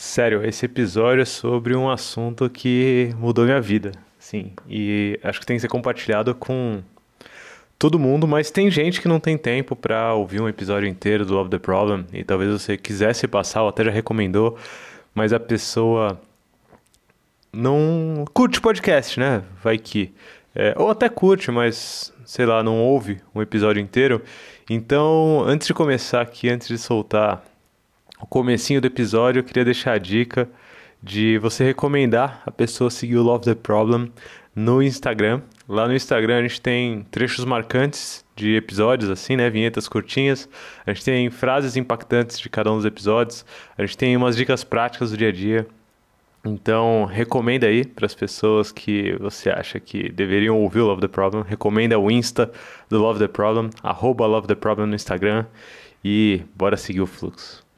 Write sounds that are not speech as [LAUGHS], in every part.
Sério, esse episódio é sobre um assunto que mudou minha vida, sim. E acho que tem que ser compartilhado com todo mundo, mas tem gente que não tem tempo para ouvir um episódio inteiro do Love the Problem e talvez você quisesse passar ou até já recomendou, mas a pessoa não curte podcast, né? Vai que. É, ou até curte, mas sei lá, não ouve um episódio inteiro. Então, antes de começar aqui, antes de soltar o comecinho do episódio, eu queria deixar a dica de você recomendar a pessoa seguir o Love the Problem no Instagram. Lá no Instagram a gente tem trechos marcantes de episódios, assim, né? Vinhetas curtinhas. A gente tem frases impactantes de cada um dos episódios. A gente tem umas dicas práticas do dia a dia. Então, recomenda aí para as pessoas que você acha que deveriam ouvir o Love the Problem. Recomenda o Insta do Love the Problem, arroba Love the Problem no Instagram. E bora seguir o fluxo.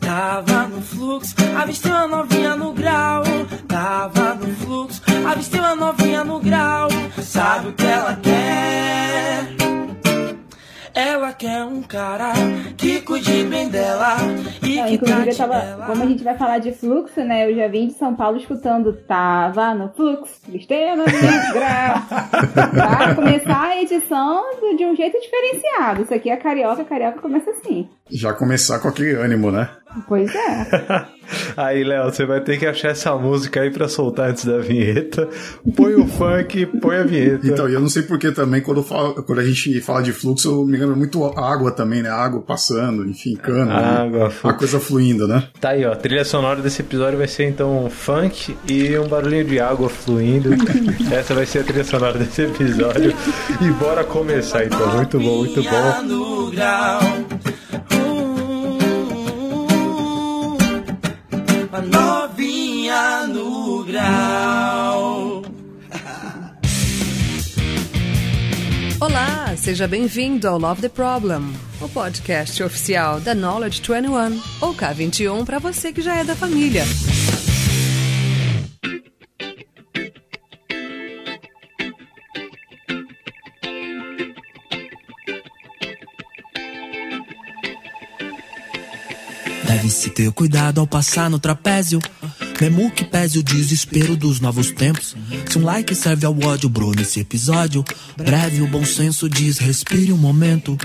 Tava no fluxo, avistei uma novinha no grau. Tava no fluxo, avistei uma novinha no grau. Sabe o que ela quer? Ela quer um cara que cuide bem dela e Não, que inclusive, eu tava, ela. como a gente vai falar de fluxo, né? Eu já vim de São Paulo escutando Tava no fluxo, no grau. [LAUGHS] Pra começar a edição do- de um jeito diferenciado. Isso aqui é carioca, carioca começa assim. Já começar com aquele ânimo, né? Pois é. [LAUGHS] Aí, Léo, você vai ter que achar essa música aí pra soltar antes da vinheta. Põe o funk, põe a vinheta. Então, e eu não sei porque também, quando, fala- quando a gente fala de fluxo, eu me lembro muito água também, né? Água passando, enfim, cano. né? Água, A fluxo. coisa fluindo, né? Tá aí, ó. A trilha sonora desse episódio vai ser então um funk e um barulhinho de água fluindo. [LAUGHS] Essa vai ser a trilha sonora desse episódio. E bora começar então. Muito bom, muito bom. Seja bem-vindo ao Love the Problem, o podcast oficial da Knowledge 21, ou K21 para você que já é da família. Deve-se ter cuidado ao passar no trapézio. Mesmo que pese o desespero dos novos tempos. Se um like serve ao ódio, bro, nesse episódio. Breve, o bom senso diz: respire um momento.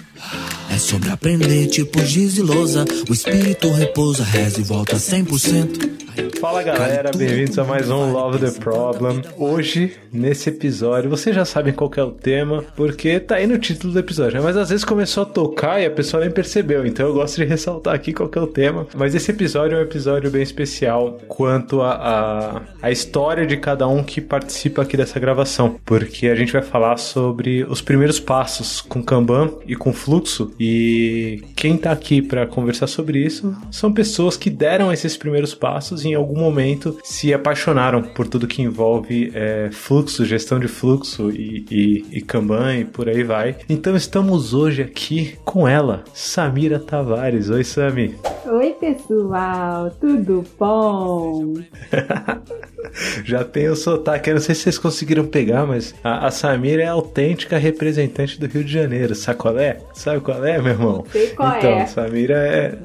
É sobre aprender, tipo giz e lousa. O espírito repousa, reza e volta 100%. Fala galera, bem-vindos a mais um Love the Problem. Hoje, nesse episódio, vocês já sabem qual é o tema, porque tá aí no título do episódio, né? mas às vezes começou a tocar e a pessoa nem percebeu, então eu gosto de ressaltar aqui qual que é o tema. Mas esse episódio é um episódio bem especial quanto a, a, a história de cada um que participa aqui dessa gravação, porque a gente vai falar sobre os primeiros passos com Kanban e com fluxo, e quem tá aqui para conversar sobre isso são pessoas que deram esses primeiros passos em algum momento se apaixonaram por tudo que envolve é, fluxo, gestão de fluxo e, e, e Kanban e por aí vai. Então estamos hoje aqui com ela, Samira Tavares. Oi, Sami. Oi, pessoal, tudo bom? [LAUGHS] [LAUGHS] Já tem o sotaque, eu não sei se vocês conseguiram pegar, mas a, a Samira é a autêntica representante do Rio de Janeiro. Sabe qual é? Sabe qual é, meu irmão? Sei qual então, é. Samira é.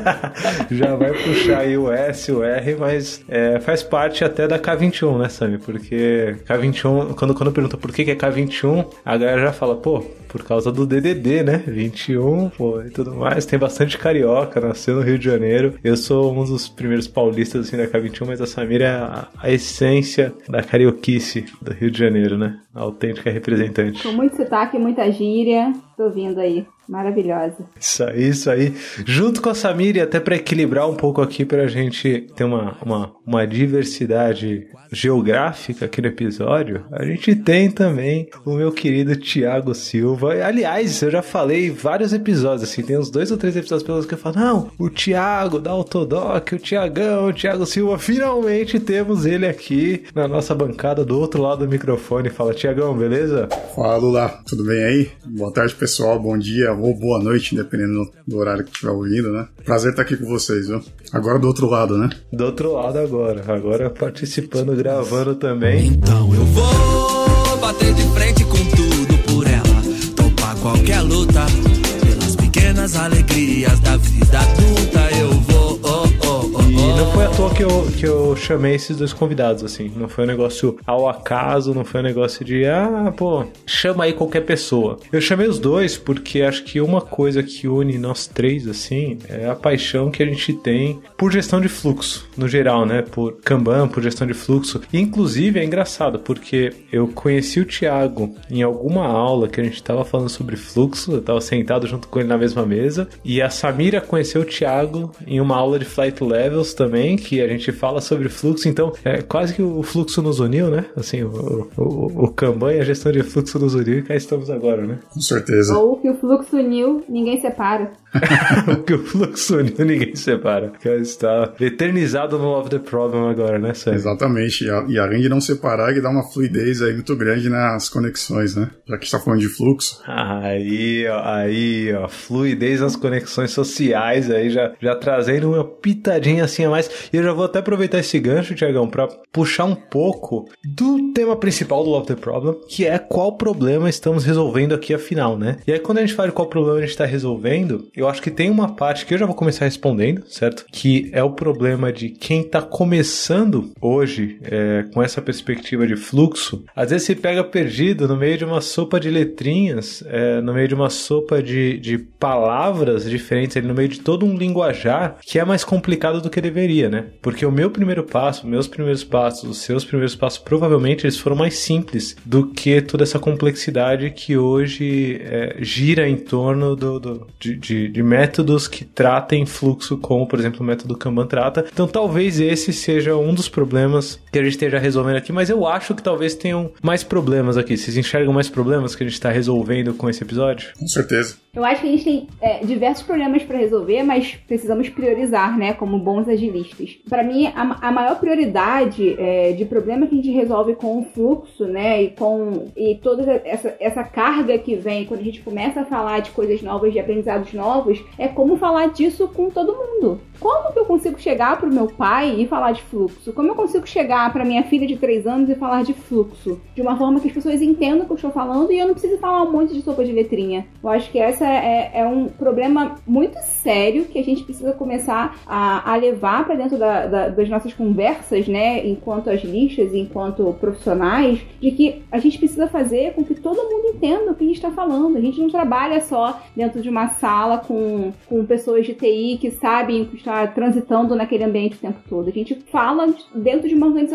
[LAUGHS] Já vai puxar aí o S, o R, mas é, faz parte até da K21, né, Sami? Porque K21, quando, quando pergunta por que, que é K21, a galera já fala, pô, por causa do DDD, né? 21, pô, e tudo mais. Tem bastante carioca, nasceu no Rio de Janeiro. Eu sou um dos primeiros paulistas assim da K21, mas a Samira é a, a essência da carioquice do Rio de Janeiro, né? A autêntica representante. Com muito sotaque, muita gíria, tô vindo aí. Maravilhosa. Isso aí, isso aí. Junto com a Samira, e até para equilibrar um pouco aqui, pra gente ter uma, uma, uma diversidade geográfica aqui no episódio, a gente tem também o meu querido Tiago Silva. Aliás, eu já falei em vários episódios, assim, tem uns dois ou três episódios pelos que eu falo, não, o Tiago da Autodoc, o Tiagão, o Tiago Silva, finalmente temos ele aqui na nossa bancada do outro lado do microfone. Fala, Tiagão, beleza? Fala lá, tudo bem aí? Boa tarde, pessoal. Bom dia ou boa noite, dependendo do horário que estiver ouvindo, né? Prazer estar aqui com vocês, viu? Agora do outro lado, né? Do outro lado agora. Agora participando, gravando também. Então eu vou bater de frente com tudo por ela. Topar qualquer luta pelas pequenas alegrias da vida adulta não foi à toa que eu, que eu chamei esses dois convidados, assim. Não foi um negócio ao acaso, não foi um negócio de, ah, pô, chama aí qualquer pessoa. Eu chamei os dois porque acho que uma coisa que une nós três, assim, é a paixão que a gente tem por gestão de fluxo, no geral, né? Por Kanban, por gestão de fluxo. E, inclusive, é engraçado, porque eu conheci o Thiago em alguma aula que a gente tava falando sobre fluxo, eu tava sentado junto com ele na mesma mesa, e a Samira conheceu o Thiago em uma aula de Flight Levels também, que a gente fala sobre fluxo, então é quase que o fluxo nos uniu, né? Assim, o, o, o Kanban e a gestão de fluxo nos uniu e cá estamos agora, né? Com certeza. Ou que o fluxo uniu, ninguém separa. [LAUGHS] o que o fluxo uniu ninguém separa. Que está eternizado no Love the Problem agora, né, Sam? Exatamente. E, a- além de não separar, ele dá uma fluidez aí muito grande nas conexões, né? Já que está falando de fluxo. Aí, ó, aí, ó, fluidez nas conexões sociais aí, já, já trazendo uma pitadinha assim a mais. E eu já vou até aproveitar esse gancho, Tiagão, pra puxar um pouco do tema principal do Love the Problem, que é qual problema estamos resolvendo aqui afinal, né? E aí quando a gente fala de qual problema a gente tá resolvendo, eu acho que tem uma parte que eu já vou começar respondendo, certo? Que é o problema de quem tá começando hoje é, com essa perspectiva de fluxo, às vezes se pega perdido no meio de uma sopa de letrinhas, é, no meio de uma sopa de, de palavras diferentes, ali, no meio de todo um linguajar que é mais complicado do que deveria, né? Porque o meu primeiro passo, meus primeiros passos, os seus primeiros passos, provavelmente eles foram mais simples do que toda essa complexidade que hoje é, gira em torno do, do- de, de- de métodos que tratem fluxo, como por exemplo o método Kanban trata. Então talvez esse seja um dos problemas que a gente esteja resolvendo aqui, mas eu acho que talvez tenham mais problemas aqui. Vocês enxergam mais problemas que a gente está resolvendo com esse episódio? Com certeza. Eu acho que a gente tem é, diversos problemas para resolver, mas precisamos priorizar, né, como bons agilistas. Para mim, a, a maior prioridade é, de problema que a gente resolve com o fluxo, né, e com e toda essa, essa carga que vem quando a gente começa a falar de coisas novas, de aprendizados novos, é como falar disso com todo mundo. Como que eu consigo chegar pro meu pai e falar de fluxo? Como eu consigo chegar para minha filha de 3 anos e falar de fluxo? De uma forma que as pessoas entendam o que eu estou falando e eu não preciso falar um monte de sopa de letrinha. Eu acho que essa é, é um problema muito sério que a gente precisa começar a, a levar para dentro da- da- das nossas conversas, né? Enquanto agilistas, enquanto profissionais, de que a gente precisa fazer com que todo mundo entenda o que a gente está falando. A gente não trabalha só dentro de uma sala com, com pessoas de TI que sabem que está transitando naquele ambiente o tempo todo. A gente fala dentro de uma organização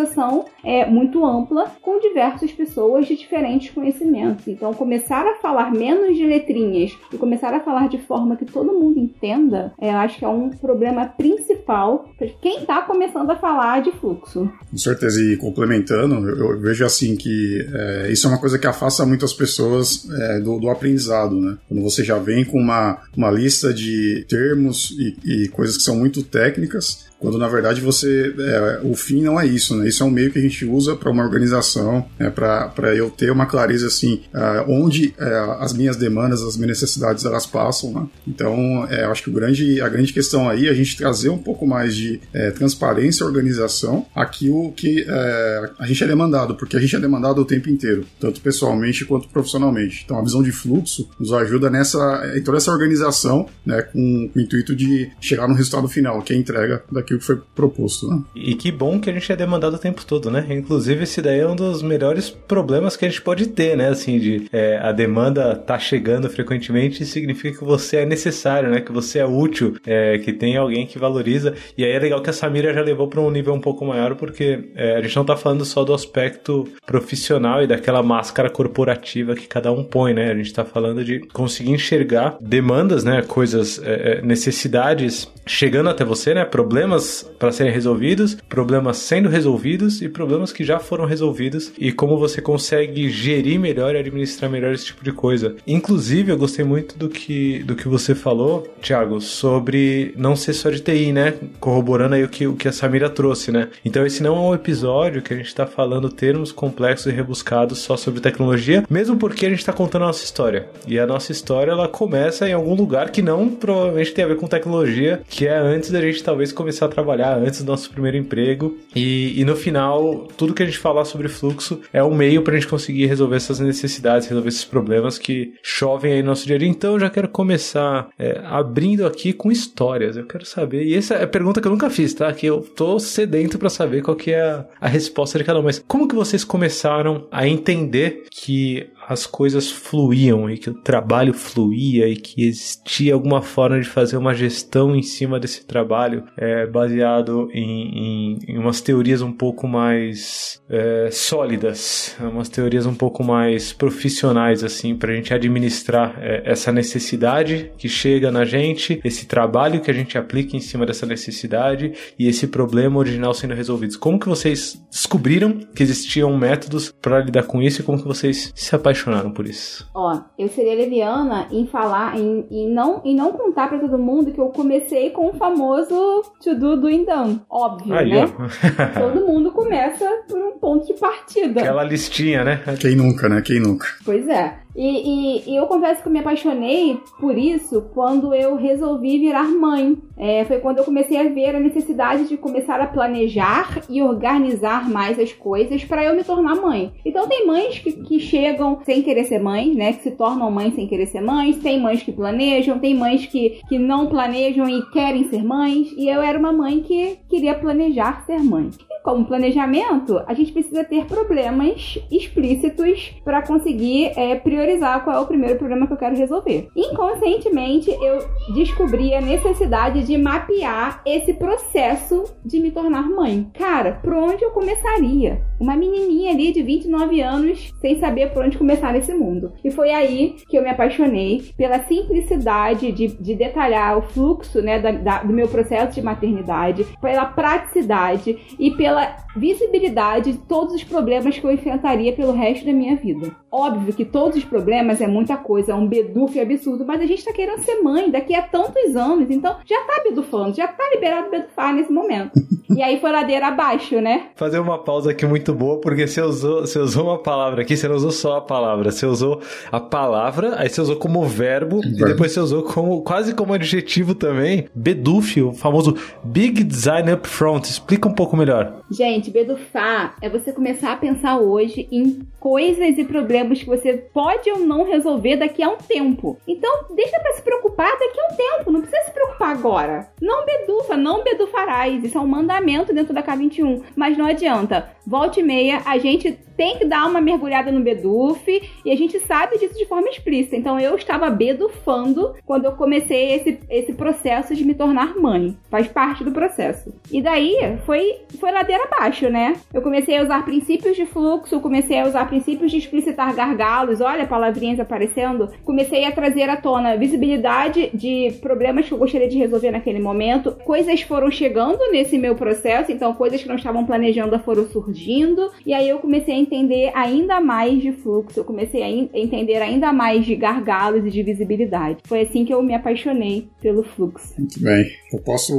é, muito ampla com diversas pessoas de diferentes conhecimentos. Então, começar a falar menos de letrinhas e começar a falar de forma que todo mundo entenda, é, eu acho que é um problema principal para quem está começando a falar de fluxo. Com certeza, e complementando, eu, eu vejo assim que é, isso é uma coisa que afasta muito as pessoas é, do, do aprendizado, né? Quando você já vem com uma, uma lista de termos e, e coisas que são muito técnicas, quando na verdade você é, o fim não é isso, né? Isso é um meio que a gente usa para uma organização, né? para eu ter uma clareza assim, ah, onde é, as minhas demandas, as minhas necessidades elas passam, né? Então, é, acho que o grande, a grande questão aí é a gente trazer um pouco mais de é, transparência organização aquilo que é, a gente é demandado, porque a gente é demandado o tempo inteiro, tanto pessoalmente quanto profissionalmente. Então, a visão de fluxo nos ajuda nessa, em toda essa organização, né? Com, com o intuito de chegar no resultado final, que é a entrega daquilo que foi proposto, né? E que bom que a gente é demandado o tempo todo, né? Inclusive, esse daí é um dos melhores problemas que a gente pode ter, né? Assim, de é, a demanda tá chegando frequentemente significa que você é necessário, né? Que você é útil, é, que tem alguém que valoriza. E aí é legal que a Samira já levou para um nível um pouco maior, porque é, a gente não tá falando só do aspecto profissional e daquela máscara corporativa que cada um põe, né? A gente tá falando de conseguir enxergar demandas, né? Coisas, é, é, necessidades chegando até você, né? Problemas para serem resolvidos, problemas sendo resolvidos e problemas que já foram resolvidos e como você consegue gerir melhor e administrar melhor esse tipo de coisa. Inclusive, eu gostei muito do que, do que você falou, Thiago, sobre não ser só de TI, né? Corroborando aí o que, o que a Samira trouxe, né? Então, esse não é um episódio que a gente tá falando termos complexos e rebuscados só sobre tecnologia, mesmo porque a gente tá contando a nossa história. E a nossa história, ela começa em algum lugar que não provavelmente tem a ver com tecnologia, que é antes da gente talvez começar começar a trabalhar antes do nosso primeiro emprego. E, e no final, tudo que a gente falar sobre fluxo é o meio para a gente conseguir resolver essas necessidades, resolver esses problemas que chovem aí no nosso dia a dia. Então, eu já quero começar é, abrindo aqui com histórias. Eu quero saber, e essa é a pergunta que eu nunca fiz, tá? Que eu tô sedento para saber qual que é a, a resposta de cada um. Mas como que vocês começaram a entender que as coisas fluíam e que o trabalho fluía e que existia alguma forma de fazer uma gestão em cima desse trabalho é, baseado em, em, em, umas teorias um pouco mais é, sólidas, umas teorias um pouco mais profissionais assim para a gente administrar é, essa necessidade que chega na gente, esse trabalho que a gente aplica em cima dessa necessidade e esse problema original sendo resolvidos. Como que vocês descobriram que existiam métodos para lidar com isso e como que vocês se apaixonaram apaixonaram por isso? Ó, eu seria leviana em falar, em, em não, em não contar pra todo mundo que eu comecei com o famoso to do, do done. Óbvio, Aí, né? [LAUGHS] todo mundo começa por um ponto de partida. Aquela listinha, né? Quem nunca, né? Quem nunca? Pois é. E, e, e, eu confesso que eu me apaixonei por isso quando eu resolvi virar mãe. É, foi quando eu comecei a ver a necessidade de começar a planejar e organizar mais as coisas para eu me tornar mãe. Então tem mães que, que chegam sem querer ser mães, né? Que se tornam mães sem querer ser mães. Tem mães que planejam, tem mães que, que não planejam e querem ser mães. E eu era uma mãe que queria planejar ser mãe. Como planejamento, a gente precisa ter problemas explícitos para conseguir é, priorizar priorizar qual é o primeiro problema que eu quero resolver. Inconscientemente, eu descobri a necessidade de mapear esse processo de me tornar mãe. Cara, por onde eu começaria? Uma menininha ali de 29 anos sem saber por onde começar nesse mundo. E foi aí que eu me apaixonei pela simplicidade de, de detalhar o fluxo né, da, da, do meu processo de maternidade, pela praticidade e pela visibilidade de todos os problemas que eu enfrentaria pelo resto da minha vida. Óbvio que todos os problemas é muita coisa, é um bedufe absurdo, mas a gente tá querendo ser mãe daqui a tantos anos, então já tá bedufando, já tá liberado bedufar nesse momento. E aí foi ladeira abaixo, né? Fazer uma pausa aqui muito boa, porque você usou, você usou uma palavra aqui, você não usou só a palavra, você usou a palavra, aí você usou como verbo, e depois você usou como quase como adjetivo também, beduf, o famoso Big Design Up Front. Explica um pouco melhor. Gente, bedufar é você começar a pensar hoje em coisas e problemas que você pode ou não resolver daqui a um tempo. Então, deixa para se preocupar daqui a um tempo, não precisa se preocupar agora. Não bedufa, não bedufarás. Isso é um mandamento dentro da K21, mas não adianta. Volte e meia, a gente tem que dar uma mergulhada no Beduf e a gente sabe disso de forma explícita. Então eu estava bedufando quando eu comecei esse, esse processo de me tornar mãe. Faz parte do processo. E daí foi, foi ladeira abaixo, né? Eu comecei a usar princípios de fluxo, comecei a usar princípios de explicitar gargalos, olha palavrinhas aparecendo. Comecei a trazer à tona visibilidade de problemas que eu gostaria de resolver naquele momento. Coisas foram chegando nesse meu processo, então coisas que não estavam planejando foram surgindo. E aí eu comecei a entender ainda mais de fluxo, eu comecei a entender ainda mais de gargalos e de visibilidade. Foi assim que eu me apaixonei pelo fluxo. Muito bem. Eu posso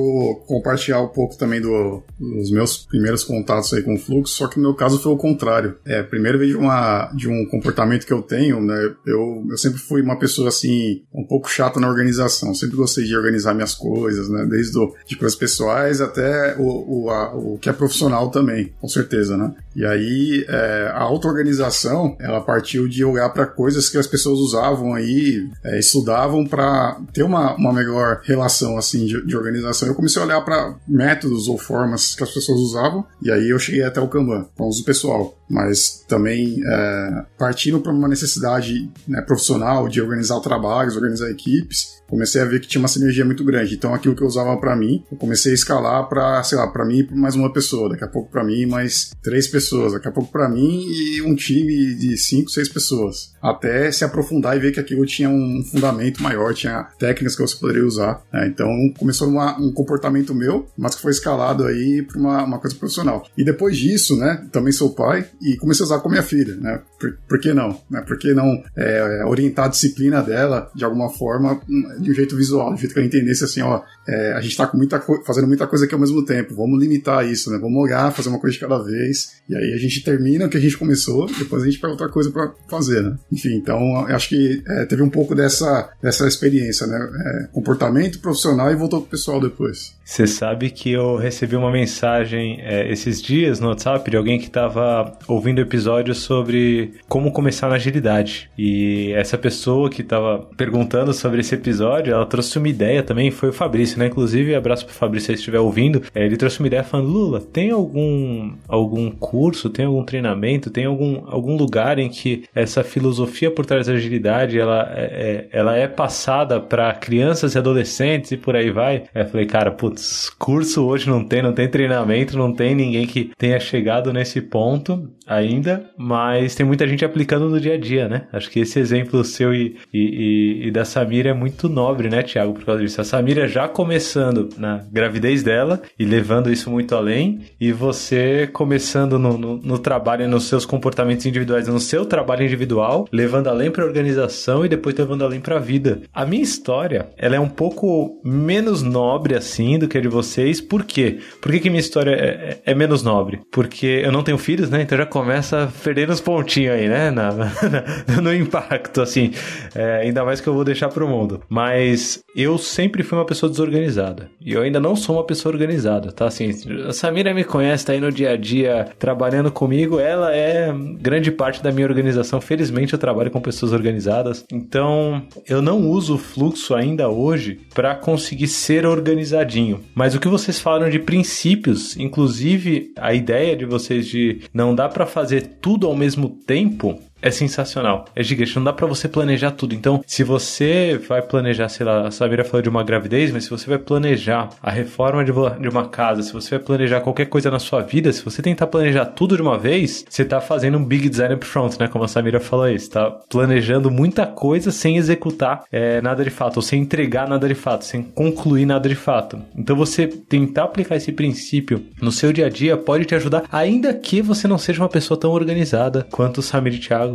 compartilhar um pouco também do, dos meus primeiros contatos aí com o fluxo, só que no meu caso foi o contrário. É, primeiro veio de, uma, de um comportamento que eu tenho, né? Eu, eu sempre fui uma pessoa assim, um pouco chata na organização. Sempre gostei de organizar minhas coisas, né? Desde do, de coisas pessoais até o, o, a, o que é profissional também, com certeza, né? E aí, é, a auto-organização, ela partiu de olhar para coisas que as pessoas usavam aí, é, estudavam para ter uma, uma melhor relação, assim, de, de organização. Eu comecei a olhar para métodos ou formas que as pessoas usavam, e aí eu cheguei até o Kanban, uso pessoal. Mas também é, partindo para uma necessidade né, profissional de organizar trabalhos, organizar equipes, comecei a ver que tinha uma sinergia muito grande. Então, aquilo que eu usava para mim, eu comecei a escalar para, sei lá, para mim e mais uma pessoa, daqui a pouco para mim mais três pessoas, daqui a pouco para mim e um time de cinco, seis pessoas, até se aprofundar e ver que aquilo tinha um fundamento maior, tinha técnicas que você poderia usar. Né? Então, começou uma, um comportamento meu, mas que foi escalado aí para uma, uma coisa profissional. E depois disso, né, também sou pai e comecei a usar com minha filha, né? Por, por que não? Né? Por que não é, orientar a disciplina dela de alguma forma de um jeito visual, de um jeito que ela entendesse assim, ó, é, a gente está muita fazendo muita coisa aqui ao mesmo tempo, vamos limitar isso, né? Vamos olhar, fazer uma coisa de cada vez, e aí a gente termina o que a gente começou, depois a gente pega outra coisa para fazer, né? Enfim, então acho que é, teve um pouco dessa, dessa experiência, né? É, comportamento profissional e voltou pro pessoal depois. Você sabe que eu recebi uma mensagem é, esses dias no WhatsApp de alguém que estava ouvindo episódios sobre como começar na agilidade. E essa pessoa que estava perguntando sobre esse episódio, ela trouxe uma ideia também, foi o Fabrício, né? Inclusive, abraço pro Fabrício se estiver ouvindo. É, ele trouxe uma ideia falando: Lula, tem algum, algum curso, tem algum treinamento, tem algum, algum lugar em que essa filosofia por trás da agilidade ela é, é ela é passada para crianças e adolescentes e por aí vai? Eu falei, cara, putz, curso hoje não tem, não tem treinamento, não tem ninguém que tenha chegado nesse ponto ainda, mas tem muita gente aplicando no dia a dia, né? Acho que esse exemplo seu e, e, e da Samira é muito nobre, né, Tiago, por causa disso. A Samira já começando na gravidez dela e levando isso muito além, e você começando no, no, no trabalho, nos seus comportamentos individuais, no seu trabalho individual, levando além para organização e depois levando além para a vida. A minha história, ela é um pouco menos nobre assim do que a de vocês. Por quê? Por que, que minha história é, é, é menos nobre? Porque eu não tenho filhos, né? Então já começa perdendo os pontinhos aí, né? Na, [LAUGHS] na, no impacto, assim. É, ainda mais que eu vou deixar pro mundo. Mas eu sempre fui uma pessoa desorganizada. E eu ainda não sou uma pessoa organizada, tá? Assim, a Samira me conhece, tá aí no dia a dia trabalhando comigo. Ela é grande parte da minha organização. Felizmente eu trabalho com pessoas organizadas. Então eu não uso o fluxo ainda hoje para conseguir ser organizadinho. Mas o que vocês falaram de princípios, inclusive a ideia de vocês de não dá para fazer tudo ao mesmo tempo, é sensacional. É gigante. Não dá para você planejar tudo. Então, se você vai planejar, sei lá, a Samira falou de uma gravidez, mas se você vai planejar a reforma de uma casa, se você vai planejar qualquer coisa na sua vida, se você tentar planejar tudo de uma vez, você tá fazendo um big design up front, né? Como a Samira falou aí. Você tá planejando muita coisa sem executar é, nada de fato, ou sem entregar nada de fato, sem concluir nada de fato. Então, você tentar aplicar esse princípio no seu dia a dia pode te ajudar, ainda que você não seja uma pessoa tão organizada quanto o Samir e Thiago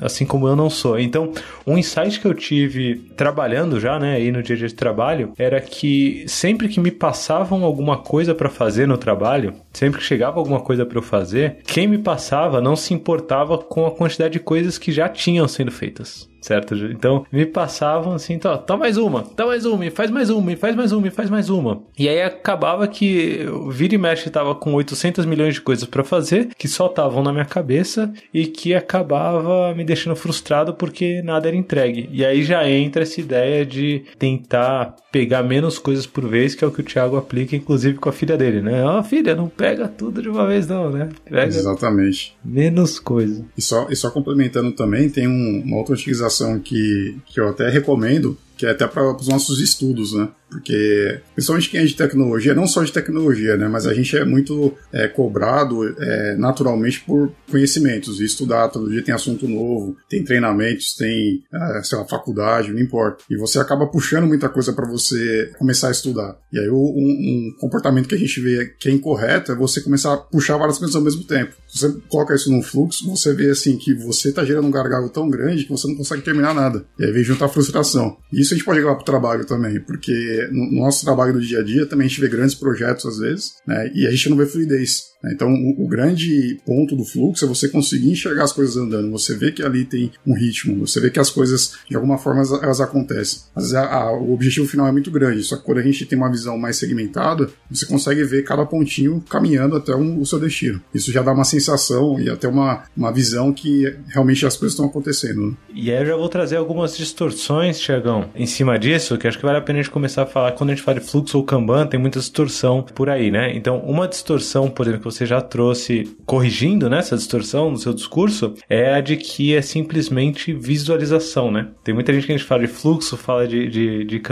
assim como eu não sou. Então, um insight que eu tive trabalhando já, né, aí no dia a dia de trabalho, era que sempre que me passavam alguma coisa para fazer no trabalho, sempre que chegava alguma coisa para eu fazer, quem me passava não se importava com a quantidade de coisas que já tinham sendo feitas certo? Então me passavam assim, tá, tá mais uma, tá mais uma, e faz mais uma, e faz mais uma, e faz mais uma. E aí acabava que eu vira e mexe tava com 800 milhões de coisas para fazer que só estavam na minha cabeça e que acabava me deixando frustrado porque nada era entregue. E aí já entra essa ideia de tentar pegar menos coisas por vez, que é o que o Thiago aplica, inclusive com a filha dele, né? Ó, oh, filha, não pega tudo de uma vez, não, né? Pega Exatamente. Menos coisa. E só, e só complementando também, tem um, uma outra utilização que, que eu até recomendo, que é até para os nossos estudos, né? Porque, principalmente quem é de tecnologia, não só de tecnologia, né? Mas a gente é muito é, cobrado é, naturalmente por conhecimentos e estudar. Todo dia tem assunto novo, tem treinamentos, tem, é, sei lá, faculdade, não importa. E você acaba puxando muita coisa para você começar a estudar. E aí, um, um, comportamento que a gente vê que é incorreto é você começar a puxar várias coisas ao mesmo tempo. Se você coloca isso num fluxo, você vê assim que você tá gerando um gargalo tão grande que você não consegue terminar nada. E aí vem juntar frustração. E isso a gente pode levar pro trabalho também, porque no nosso trabalho do dia a dia também a gente vê grandes projetos às vezes, né? E a gente não vê fluidez. Né? Então, o, grande ponto do fluxo é você conseguir enxergar as coisas andando. Você vê que ali tem um ritmo, você vê que as coisas, de alguma forma, elas, elas acontecem. Vezes, a, a, o objetivo final é muito grande, só que quando a gente tem uma visão mais segmentada, você consegue ver cada pontinho caminhando até um, o seu destino. Isso já dá uma sensação e até uma, uma visão que realmente as coisas estão acontecendo. Né? E aí eu já vou trazer algumas distorções, Tiagão, em cima disso, que acho que vale a pena a gente começar a falar. Quando a gente fala de fluxo ou Kanban, tem muita distorção por aí, né? Então, uma distorção, por exemplo, você já trouxe, corrigindo né, essa distorção no seu discurso, é a de que é simplesmente visualização, né? Tem muita gente que a gente fala de fluxo, fala de, de, de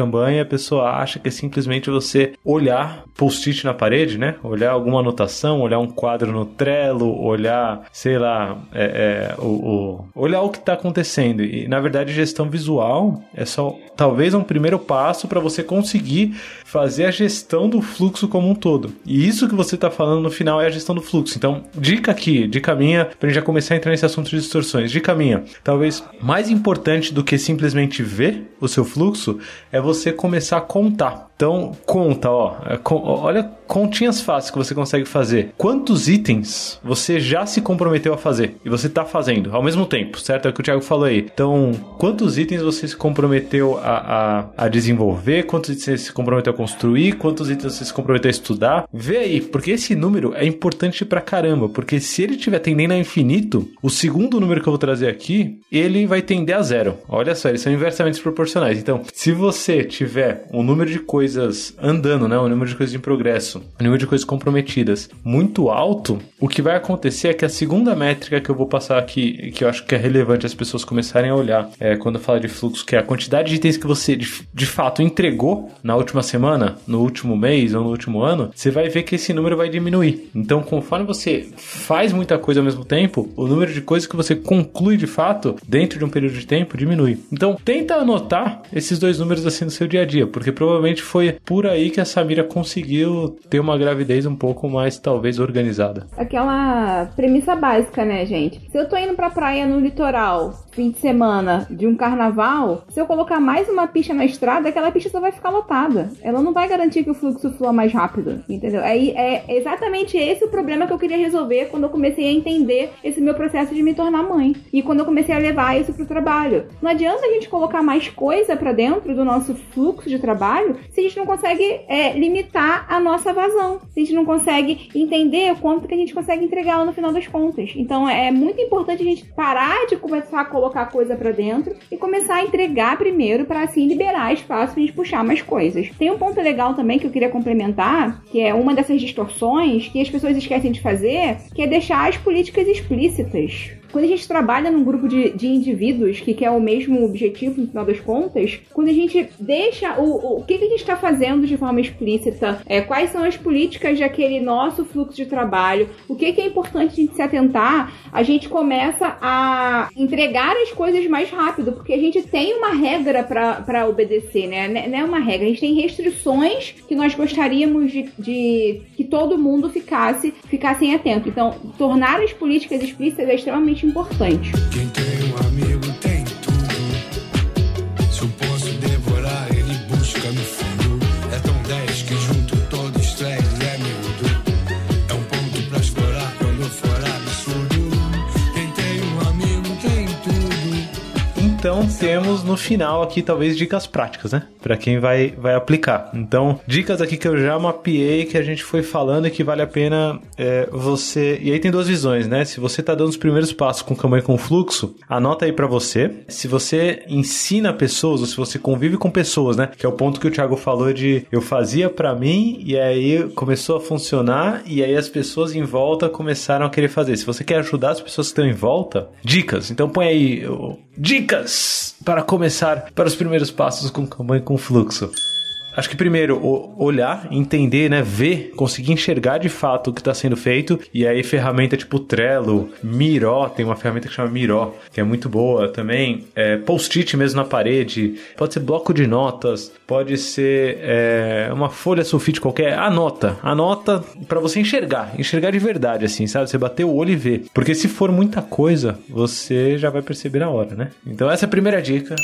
a pessoa acha que é simplesmente você olhar post-it na parede, né? Olhar alguma anotação, olhar um quadro no Trello, olhar, sei lá, é, é, o, o, olhar o que está acontecendo. E, na verdade, gestão visual é só talvez um primeiro passo para você conseguir fazer a gestão do fluxo como um todo. E isso que você está falando no final é a gestão do fluxo. Então, dica aqui, dica minha, pra gente já começar a entrar nesse assunto de distorções. Dica minha, talvez mais importante do que simplesmente ver o seu fluxo é você começar a contar. Então, conta, ó. É, olha continhas fáceis que você consegue fazer. Quantos itens você já se comprometeu a fazer? E você está fazendo ao mesmo tempo, certo? É o que o Thiago falou aí. Então, quantos itens você se comprometeu a, a, a desenvolver? Quantos itens você se comprometeu a construir? Quantos itens você se comprometeu a estudar? Vê aí, porque esse número é importante pra caramba. Porque se ele estiver tendendo a infinito, o segundo número que eu vou trazer aqui, ele vai tender a zero. Olha só, eles são inversamente proporcionais. Então, se você tiver um número de coisas andando, né? Um número de coisas em progresso, um número de coisas comprometidas muito alto, o que vai acontecer é que a segunda métrica que eu vou passar aqui, que eu acho que é relevante as pessoas começarem a olhar é, quando eu falo de fluxo, que é a quantidade de itens que você de, de fato entregou na última semana, no último mês ou no último ano, você vai ver que esse número vai diminuir. Então, conforme você faz muita coisa ao mesmo tempo, o número de coisas que você conclui de fato dentro de um período de tempo diminui. Então, tenta anotar esses dois números assim no seu dia a dia, porque provavelmente foi por aí que a Samira conseguiu ter uma gravidez um pouco mais, talvez, organizada. Aquela premissa básica, né, gente? Se eu tô indo pra praia no litoral, fim de semana de um carnaval, se eu colocar mais uma pista na estrada, aquela pista só vai ficar lotada. Ela não vai garantir que o fluxo flua mais rápido, entendeu? É, é exatamente esse o problema que eu queria resolver quando eu comecei a entender esse meu processo de me tornar mãe. E quando eu comecei a levar isso pro trabalho. Não adianta a gente colocar mais coisa para dentro do nosso fluxo de trabalho se a gente não consegue é, limitar a nossa vazão. Se a gente não consegue entender o quanto que a gente consegue entregar no final das contas. Então é muito importante a gente parar de começar a colocar colocar coisa para dentro e começar a entregar primeiro para assim liberar espaço pra gente puxar mais coisas. Tem um ponto legal também que eu queria complementar, que é uma dessas distorções que as pessoas esquecem de fazer, que é deixar as políticas explícitas quando a gente trabalha num grupo de, de indivíduos que quer o mesmo objetivo, no final das contas, quando a gente deixa o, o, que, que a gente está fazendo de forma explícita, é, quais são as políticas daquele nosso fluxo de trabalho, o que, que é importante a gente se atentar, a gente começa a entregar as coisas mais rápido, porque a gente tem uma regra para obedecer, né? Não é uma regra, a gente tem restrições que nós gostaríamos de, de que todo mundo ficasse, ficassem atento. Então, tornar as políticas explícitas é extremamente extremamente importante. Então temos no final aqui talvez dicas práticas, né? para quem vai, vai aplicar. Então, dicas aqui que eu já mapeei, que a gente foi falando e que vale a pena é, você. E aí tem duas visões, né? Se você tá dando os primeiros passos com campanha com fluxo, anota aí para você. Se você ensina pessoas, ou se você convive com pessoas, né? Que é o ponto que o Thiago falou de eu fazia para mim e aí começou a funcionar e aí as pessoas em volta começaram a querer fazer. Se você quer ajudar as pessoas que estão em volta, dicas. Então põe aí dicas para começar para os primeiros passos com campanha com fluxo. Acho que primeiro, olhar, entender, né? Ver, conseguir enxergar de fato o que está sendo feito. E aí, ferramenta tipo Trello, Miro, tem uma ferramenta que chama Miro, que é muito boa também. É, Post-it mesmo na parede, pode ser bloco de notas, pode ser é, uma folha sulfite qualquer. Anota, anota para você enxergar, enxergar de verdade, assim, sabe? Você bater o olho e ver. Porque se for muita coisa, você já vai perceber na hora, né? Então, essa é a primeira dica.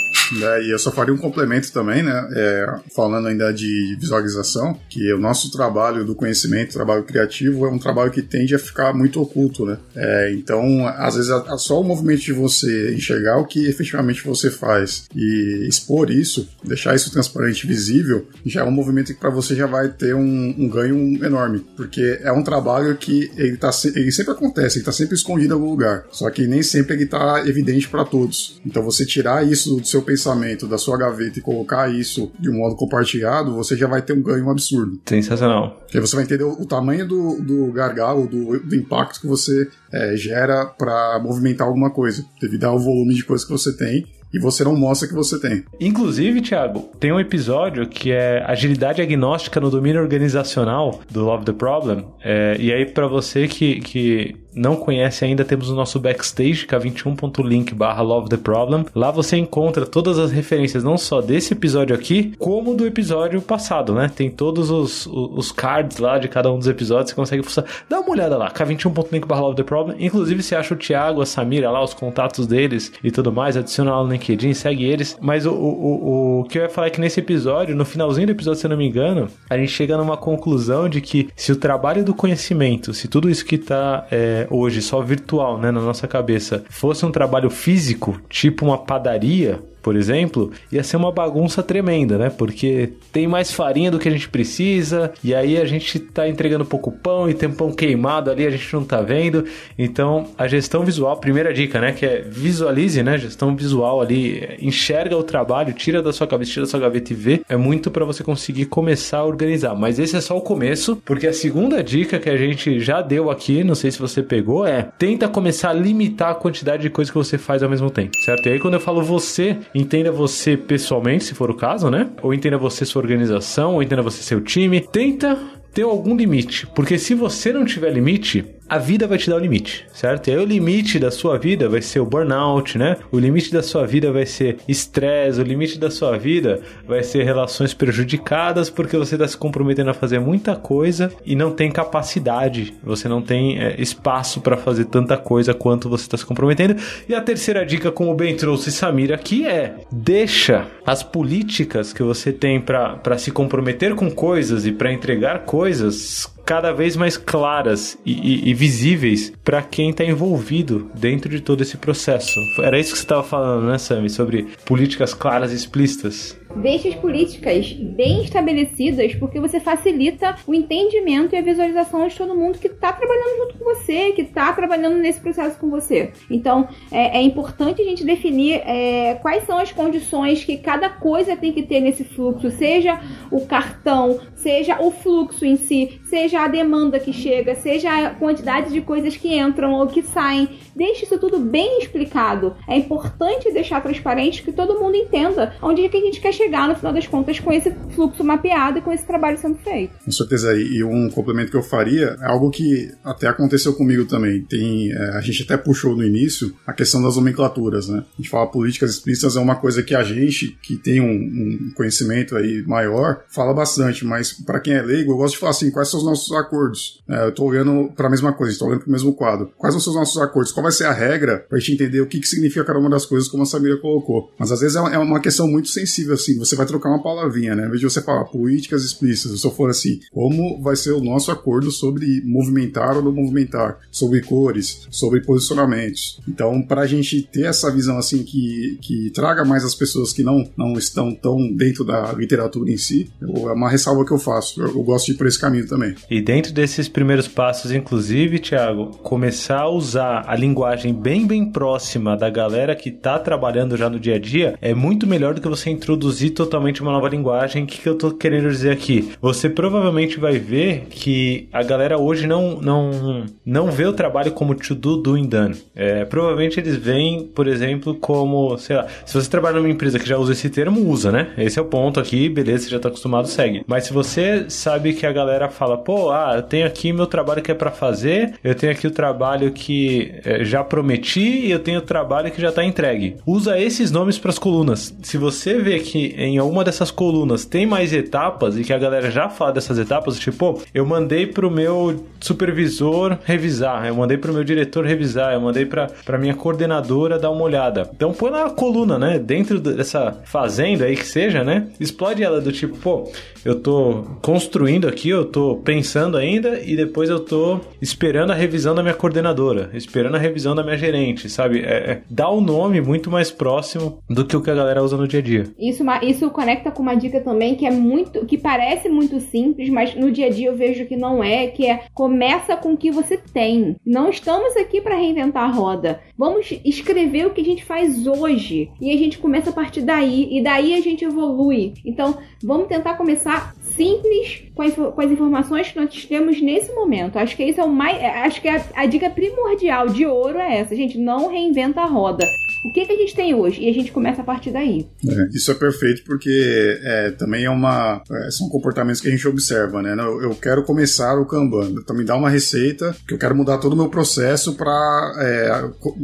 É, e eu só faria um complemento também, né? É, falando ainda de visualização, que o nosso trabalho do conhecimento, trabalho criativo, é um trabalho que tende a ficar muito oculto, né? É, então, às vezes, só o movimento de você enxergar o que efetivamente você faz e expor isso, deixar isso transparente, visível, já é um movimento que para você já vai ter um, um, ganho enorme, porque é um trabalho que ele, tá, ele sempre acontece, ele está sempre escondido em algum lugar, só que nem sempre ele está evidente para todos. Então, você tirar isso do seu pensamento, da sua gaveta e colocar isso de um modo compartilhado você já vai ter um ganho absurdo. Sensacional. Porque você vai entender o, o tamanho do, do gargalo, do, do impacto que você é, gera para movimentar alguma coisa, devido ao volume de coisa que você tem e você não mostra que você tem. Inclusive, Thiago, tem um episódio que é agilidade agnóstica no domínio organizacional do Love the Problem. É, e aí, para você que, que não conhece ainda, temos o nosso backstage, k21.link barra love the problem. Lá você encontra todas as referências, não só desse episódio aqui, como do episódio passado, né? Tem todos os, os cards lá de cada um dos episódios, você consegue fuçar. Dá uma olhada lá, k21.link barra love the problem. Inclusive, você acha o Thiago, a Samira lá, os contatos deles e tudo mais, adiciona lá no LinkedIn, segue eles. Mas o, o, o, o que eu ia falar é que nesse episódio, no finalzinho do episódio, se eu não me engano, a gente chega numa conclusão de que se o trabalho do conhecimento, se tudo isso que tá é, hoje só virtual, né, na nossa cabeça, fosse um trabalho físico, tipo uma padaria, por exemplo, ia ser uma bagunça tremenda, né? Porque tem mais farinha do que a gente precisa, e aí a gente tá entregando pouco pão e tem pão queimado ali, a gente não tá vendo. Então, a gestão visual, primeira dica, né? Que é visualize, né? Gestão visual ali, enxerga o trabalho, tira da sua cabeça, tira da sua gaveta e vê. É muito para você conseguir começar a organizar. Mas esse é só o começo, porque a segunda dica que a gente já deu aqui, não sei se você pegou, é tenta começar a limitar a quantidade de coisas que você faz ao mesmo tempo, certo? E aí quando eu falo você, entenda você pessoalmente, se for o caso, né? Ou entenda você sua organização, ou entenda você seu time. Tenta ter algum limite, porque se você não tiver limite, a vida vai te dar o limite, certo? E aí o limite da sua vida vai ser o burnout, né? O limite da sua vida vai ser estresse, o limite da sua vida vai ser relações prejudicadas porque você está se comprometendo a fazer muita coisa e não tem capacidade, você não tem é, espaço para fazer tanta coisa quanto você está se comprometendo. E a terceira dica, como bem trouxe Samir aqui, é deixa as políticas que você tem para se comprometer com coisas e para entregar coisas cada vez mais claras e, e, e visíveis para quem está envolvido dentro de todo esse processo. Era isso que você estava falando, né, Sami? Sobre políticas claras e explícitas. Deixe as políticas bem estabelecidas, porque você facilita o entendimento e a visualização de todo mundo que está trabalhando junto com você, que está trabalhando nesse processo com você. Então, é, é importante a gente definir é, quais são as condições que cada coisa tem que ter nesse fluxo, seja o cartão, seja o fluxo em si, seja a demanda que chega, seja a quantidade de coisas que entram ou que saem. Deixe isso tudo bem explicado. É importante deixar transparente que todo mundo entenda onde é que a gente quer chegar no final das contas com esse fluxo mapeado e com esse trabalho sendo feito. Com certeza. E um complemento que eu faria é algo que até aconteceu comigo também. Tem, é, a gente até puxou no início a questão das nomenclaturas, né? A gente fala políticas explícitas é uma coisa que a gente que tem um, um conhecimento aí maior fala bastante, mas para quem é leigo, eu gosto de falar assim, quais são os nossos acordos? É, eu tô olhando para a mesma coisa, estou olhando para o mesmo quadro. Quais são os nossos acordos? Qual vai ser a regra para a gente entender o que, que significa cada uma das coisas, como a Samira colocou? Mas às vezes é uma é questão muito sensível, assim, você vai trocar uma palavrinha, né? Em vez de você falar políticas explícitas, se eu for assim, como vai ser o nosso acordo sobre movimentar ou não movimentar, sobre cores, sobre posicionamentos. Então, para a gente ter essa visão assim que, que traga mais as pessoas que não, não estão tão dentro da literatura em si, é uma ressalva que eu faço. Eu, eu gosto de ir por esse caminho também. E dentro desses primeiros passos, inclusive, Thiago, começar a usar a linguagem bem, bem próxima da galera que está trabalhando já no dia a dia é muito melhor do que você introduzir totalmente uma nova linguagem. O que, que eu tô querendo dizer aqui? Você provavelmente vai ver que a galera hoje não, não, não vê o trabalho como to do, doing, done. É, provavelmente eles veem, por exemplo, como, sei lá, se você trabalha numa empresa que já usa esse termo, usa, né? Esse é o ponto aqui, beleza, você já tá acostumado, segue. Mas se você sabe que a galera fala, pô, ah, eu tenho aqui meu trabalho que é para fazer, eu tenho aqui o trabalho que é, já prometi e eu tenho o trabalho que já tá entregue. Usa esses nomes para as colunas. Se você vê que em alguma dessas colunas tem mais etapas e que a galera já fala dessas etapas, tipo, eu mandei pro meu supervisor revisar, eu mandei pro meu diretor revisar, eu mandei pra, pra minha coordenadora dar uma olhada. Então põe na coluna, né? Dentro dessa fazenda aí que seja, né? Explode ela do tipo, pô, eu tô construindo aqui, eu tô pensando ainda e depois eu tô esperando a revisão da minha coordenadora, esperando a revisão da minha gerente, sabe? É, é, dá o um nome muito mais próximo do que o que a galera usa no dia a dia. Isso, isso conecta com uma dica também que é muito, que parece muito simples, mas no dia a dia eu vejo que não é, que é começa com o que você tem. Não estamos aqui para reinventar a roda. Vamos escrever o que a gente faz hoje e a gente começa a partir daí e daí a gente evolui. Então, vamos tentar começar simples com, com, as informações que nós temos nesse momento. Acho que isso é o mais. Acho que a, a dica primordial de ouro é essa, gente. Não reinventa a roda. O que, que a gente tem hoje? E a gente começa a partir daí. É, isso é perfeito porque é, também é uma. é, são comportamentos que a gente observa, né? Eu, eu quero começar o Kanban, então me dá uma receita que eu quero mudar todo o meu processo para